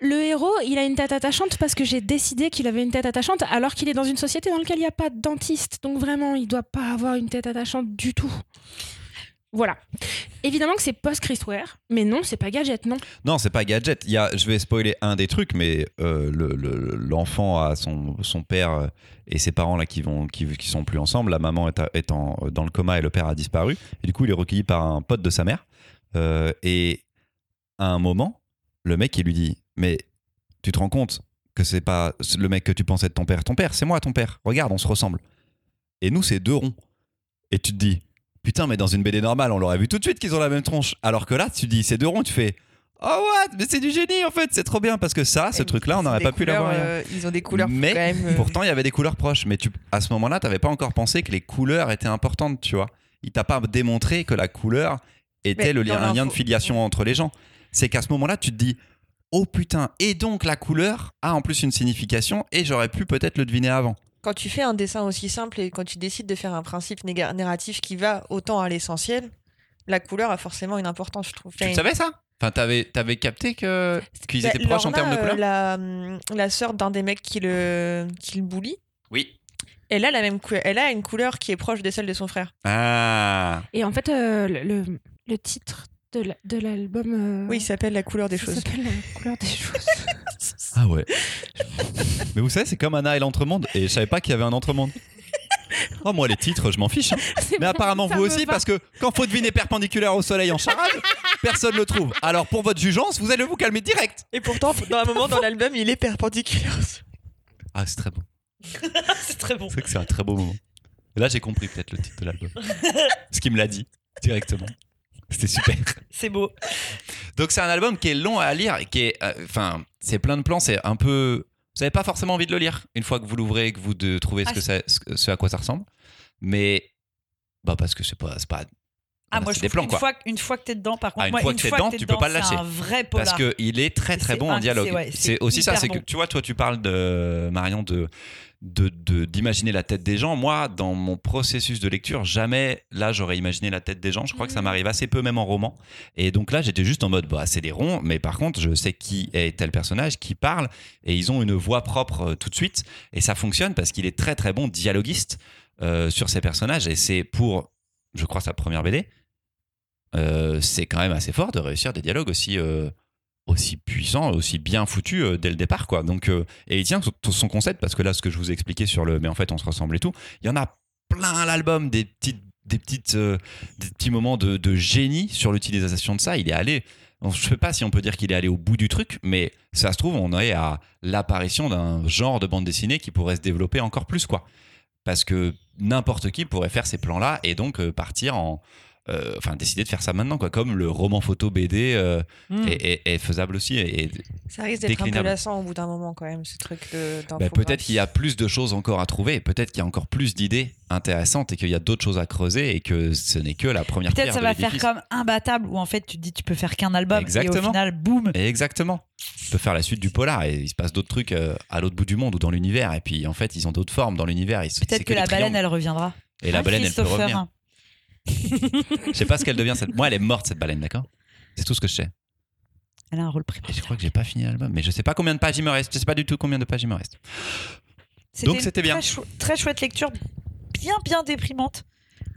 le héros, il a une tête attachante parce que j'ai décidé qu'il avait une tête attachante alors qu'il est dans une société dans laquelle il n'y a pas de dentiste. Donc vraiment, il doit pas avoir une tête attachante du tout. Voilà. Évidemment que c'est post-Chris Ware, mais non, c'est pas gadget, non. Non, c'est pas gadget. Y a, je vais spoiler un des trucs, mais euh, le- le- l'enfant a son, son père euh, et ses parents là qui vont qui, qui sont plus ensemble. La maman est, est en- dans le coma et le père a disparu. Et du coup, il est recueilli par un pote de sa mère. Euh, et à un moment, le mec il lui dit mais tu te rends compte que c'est pas le mec que tu pensais de ton père. Ton père, c'est moi ton père. Regarde, on se ressemble. Et nous, c'est deux ronds. Et tu te dis putain, mais dans une BD normale, on l'aurait vu tout de suite qu'ils ont la même tronche. Alors que là, tu dis c'est deux ronds, tu fais Oh what? Mais c'est du génie en fait, c'est trop bien parce que ça, ce truc-là, on n'aurait pas pu l'avoir. euh, ils ont des couleurs Mais quand même. euh, Pourtant, il y avait des couleurs proches, mais tu, à ce moment-là, tu n'avais pas encore pensé que les couleurs étaient importantes, tu vois. Il t'a pas démontré que la couleur était Mais le lien, un lien de filiation entre les gens. C'est qu'à ce moment-là, tu te dis Oh putain, et donc la couleur a en plus une signification et j'aurais pu peut-être le deviner avant. Quand tu fais un dessin aussi simple et quand tu décides de faire un principe narratif qui va autant à l'essentiel, la couleur a forcément une importance, je trouve. Tu le savais ça? Enfin, t'avais avais capté que qu'ils Bah, étaient proches en termes de euh, couleur la, hum, la sœur d'un des mecs qui le, qui le bully, Oui. elle a, la même cou- elle a une couleur qui est proche de celle de son frère. Ah Et en fait, euh, le, le- le titre de la- de l'album. euh, Oui, il s'appelle La couleur des ça choses. s'appelle La couleur des choses. Ah ouais. Mais vous savez, c'est comme Anna et l'entremonde. Et je savais pas qu'il y avait un entremonde. Oh, moi, les titres, je m'en fiche. hein. Mais bon, apparemment, vous aussi, parce que quand faut deviner perpendiculaire au soleil en charade, personne le trouve. Alors, pour votre jugeance, vous allez vous calmer direct. Et pourtant, dans un moment dans l'album, il est perpendiculaire. Ah, c'est très beau. c'est très bon C'est que c'est un très beau moment. Et là, j'ai compris peut-être le titre de l'album. Ce qu'il me l'a dit directement. C'était super. c'est beau Donc, c'est un album qui est long à lire et qui est. euh, Enfin, c'est plein de plans, c'est un peu. Vous n'avez pas forcément envie de le lire une fois que vous l'ouvrez et que vous de, trouvez ce, Ah, que ça- ce, à quoi ça ressemble. Mais. Bah, parce que c'est pas. c'est pas ah Voilà, moi c'est je des plans, quoi. fois une fois que t'es dedans par contre Ah, une moi, fois que t'es dedans, tu peux pas le c'est lâcher. un vrai polar Parce qu'il est très très C'est bon en dialogue. c'est- ouais, c'est c'est aussi ça, c'est que bon. tu vois, toi tu parles de Marion de de- de- d'imaginer la tête des gens. Moi, dans mon processus de lecture, jamais là j'aurais imaginé la tête des gens. Je crois que ça Mhm. m'arrive assez peu, même en roman. Et donc là, j'étais juste en mode, bah c'est des ronds, mais par contre, je sais qui est tel personnage, qui parle, et ils ont une voix propre euh, tout de suite. Et ça fonctionne parce qu'il est très très bon dialoguiste euh, sur ces personnages. Et c'est pour, je crois, sa première BD. euh, c'est quand même assez fort de réussir des dialogues aussi, aussi puissant, aussi bien foutu euh, dès le départ, quoi. Donc, euh, et il tient son- concept parce que là, ce que je vous ai expliqué sur le, mais en fait, on se ressemble et tout. Il y en a plein à l'album, des petites, des petites, euh, des petits moments de, de génie sur l'utilisation de ça. Il est allé. Je sais pas si on peut dire qu'il est allé au bout du truc, mais ça se trouve, on est à l'apparition d'un genre de bande dessinée qui pourrait se développer encore plus, quoi. Parce que n'importe qui pourrait faire ces plans-là et donc partir en, euh, enfin décider de faire ça maintenant, quoi. Comme le roman photo BD euh, Mm. est, est- est faisable aussi. Et, et- Ça risque d'être un peu lassant au bout d'un moment quand même, ce truc de bah, peut-être qu'il y a plus de choses encore à trouver, peut-être qu'il y a encore plus d'idées intéressantes et qu'il y a d'autres choses à creuser et que ce n'est que la première Peut-être ça de va faire comme imbattable où en fait tu te dis tu peux faire qu'un album et Exactement. au final boum. Exactement. Tu peux faire la suite du polar et il se passe d'autres trucs euh, à l'autre bout du monde ou dans l'univers et puis en fait ils ont d'autres formes dans l'univers. Peut-être que, la baleine elle reviendra. Et la Hein, baleine elle peut revenir. Je sais pas ce qu'elle devient. Cette... Moi elle est morte cette baleine, d'accord? C'est tout ce que je sais. Elle a un rôle Et je crois que j'ai pas fini l'album, mais je sais pas combien de pages il me reste. Je sais pas du tout combien de pages il me reste. Donc, une c'était bien. Très, chou- très chouette lecture, bien bien déprimante.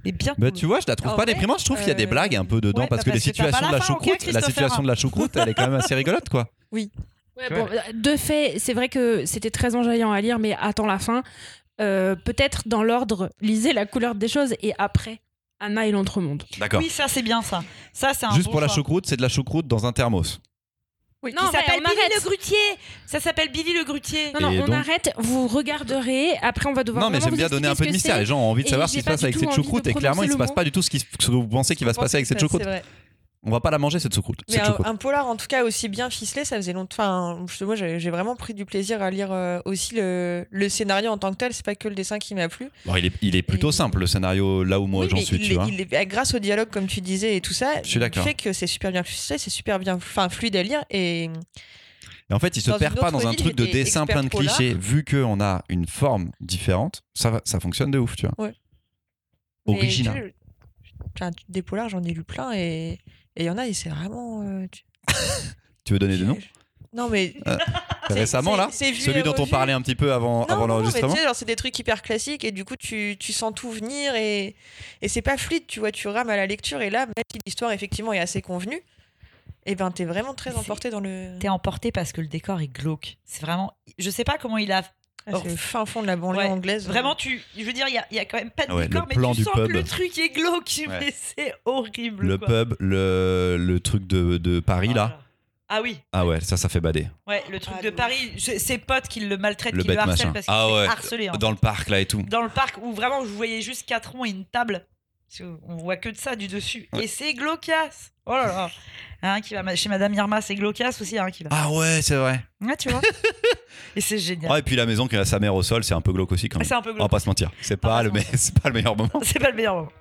Et bien Bah, cool. tu vois, je la trouve En pas vrai, déprimante. Je trouve qu'il y a des euh, blagues un peu dedans ouais, parce bah, que les parce que t'as situations pas de la la fin, ok, choucroute, la Christopher. situation de la choucroute, elle est quand même assez rigolote, quoi. Ouais, bon, de fait, c'est vrai que c'était très enjaillant à lire, mais attends la fin. Euh, Peut-être dans l'ordre, lisez la couleur des choses et après, Anna et l'entremonde. D'accord. Oui, ça c'est bien ça. Ça c'est un Juste bon pour la choucroute, c'est de la choucroute dans un thermos. Oui, Non, qui s'appelle on Billy arrête. le Grutier. Ça s'appelle Billy le Grutier. Non, non, Et on donc- arrête, vous regarderez, après on va devoir. Non, mais j'aime bien donner un peu de mystère. Les gens ont envie de savoir ce qui se pas passe avec cette choucroute et clairement, il se prononcer passe pas du tout ce, qui, que vous pensez qu'il va se passer avec cette choucroute. On va pas la manger cette choucroute. Mais Cette un, choucroute. un polar, en tout cas, aussi bien ficelé, ça faisait longtemps. Enfin, moi, j'ai vraiment pris du plaisir à lire euh, aussi le, le scénario en tant que tel. C'est pas que le dessin qui m'a plu. Bon, il, est, il est plutôt Et- simple le scénario là où moi Oui, j'en suis, tu est- vois. est- grâce au dialogue, comme tu disais, et tout ça, Je suis fait que c'est super bien ficelé, c'est super bien, enfin, fluide à lire. Et Et en fait, il se perd pas dans un truc de dessin plein de polar. clichés. Vu qu'on a une forme différente, ça, ça fonctionne de ouf, tu vois. Ouais. Original. enfin, des polars, j'en ai lu plein et et il y en a, et c'est vraiment. euh, tu- Tu veux donner des noms? Non, mais. c'est- Récemment, c'est- là? c'est vu Celui et dont on revu. parlait un petit peu avant, Non, avant non, non, mais l'enregistrement? tu sais, genre, c'est des trucs hyper classiques et du coup, tu, tu sens tout venir et, et c'est pas fluide, tu vois, tu rames à la lecture et là, même si l'histoire, effectivement, est assez convenue, et ben, t'es vraiment très C'est- emporté dans le. T'es emporté parce que le décor est glauque. C'est vraiment. Je sais pas comment il a. Ah, c'est le fin fond de la banlieue Ouais. anglaise. Vraiment, tu. Je veux dire, il y a, il y a quand même pas de Ah ouais, décor, mais plan tu du sens que pub. le truc est glauque. Ouais. Mais c'est horrible. Le quoi. pub, le, le truc de, de Paris, là. Ah oui, Ah ouais, ça, ça fait bader. ouais, le truc Ah, de. Paris, ses potes qui le maltraitent, Le qui le harcèlent machin. parce qu'il Ah ouais. harceler. hein. Dans le parc, là et tout. Dans le parc où vraiment je voyais juste quatre ronds et une table. Qu'on voit que de ça du dessus. Ouais. Et c'est glaucasse. Oh là là. Un qui va chez Madame Irma, c'est glaucasse aussi. Un qui va. Ah ouais, c'est vrai. Ouais, tu vois. et c'est génial. Et puis la maison qui a sa mère au sol, c'est un peu glauque aussi quand même. C'est un peu On va glauque. pas se mentir. C'est On va pas, pas le se me- c'est pas le meilleur moment. C'est pas le meilleur moment.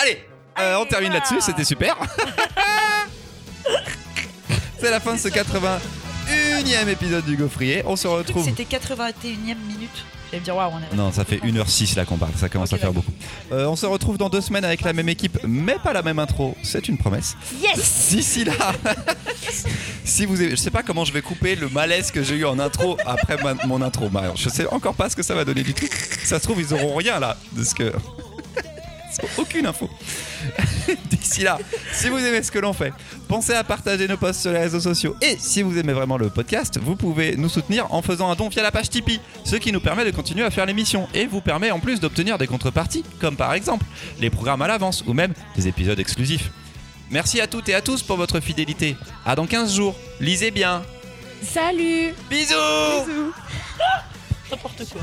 Allez, euh, on termine là-dessus, c'était super. c'est la fin de ce 81e épisode du Gaufrier. On se retrouve. C'était 81ème minute. J'allais me dire, waouh, on est Non, ça fait 1h06 là qu'on parle, ça commence à faire beaucoup. Euh, on se retrouve dans deux semaines avec la même équipe, mais pas la même intro, c'est une promesse. Yes D'ici là, si vous, avez- je sais pas comment je vais couper le malaise que j'ai eu en intro après ma- mon intro. Je sais encore pas ce que ça va donner du tout. Ça se trouve, ils auront rien là de ce que. Aucune info. D'ici là, si vous aimez ce que l'on fait, pensez à partager nos posts sur les réseaux sociaux. Et si vous aimez vraiment le podcast, vous pouvez nous soutenir en faisant un don via la page Tipeee, ce qui nous permet de continuer à faire l'émission et vous permet en plus d'obtenir des contreparties, comme par exemple les programmes à l'avance ou même des épisodes exclusifs. Merci à toutes et à tous pour votre fidélité. À dans 15 jours. Lisez bien. Salut Bisous N'importe quoi.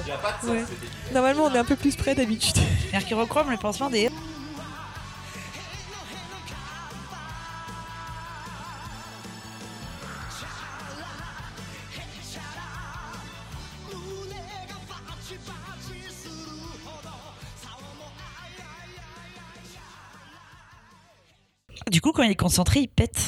Ouais. Normalement, on est un peu plus près d'habitude. Mercurochrome, le pansement des. Du coup, quand il est concentré, il pète.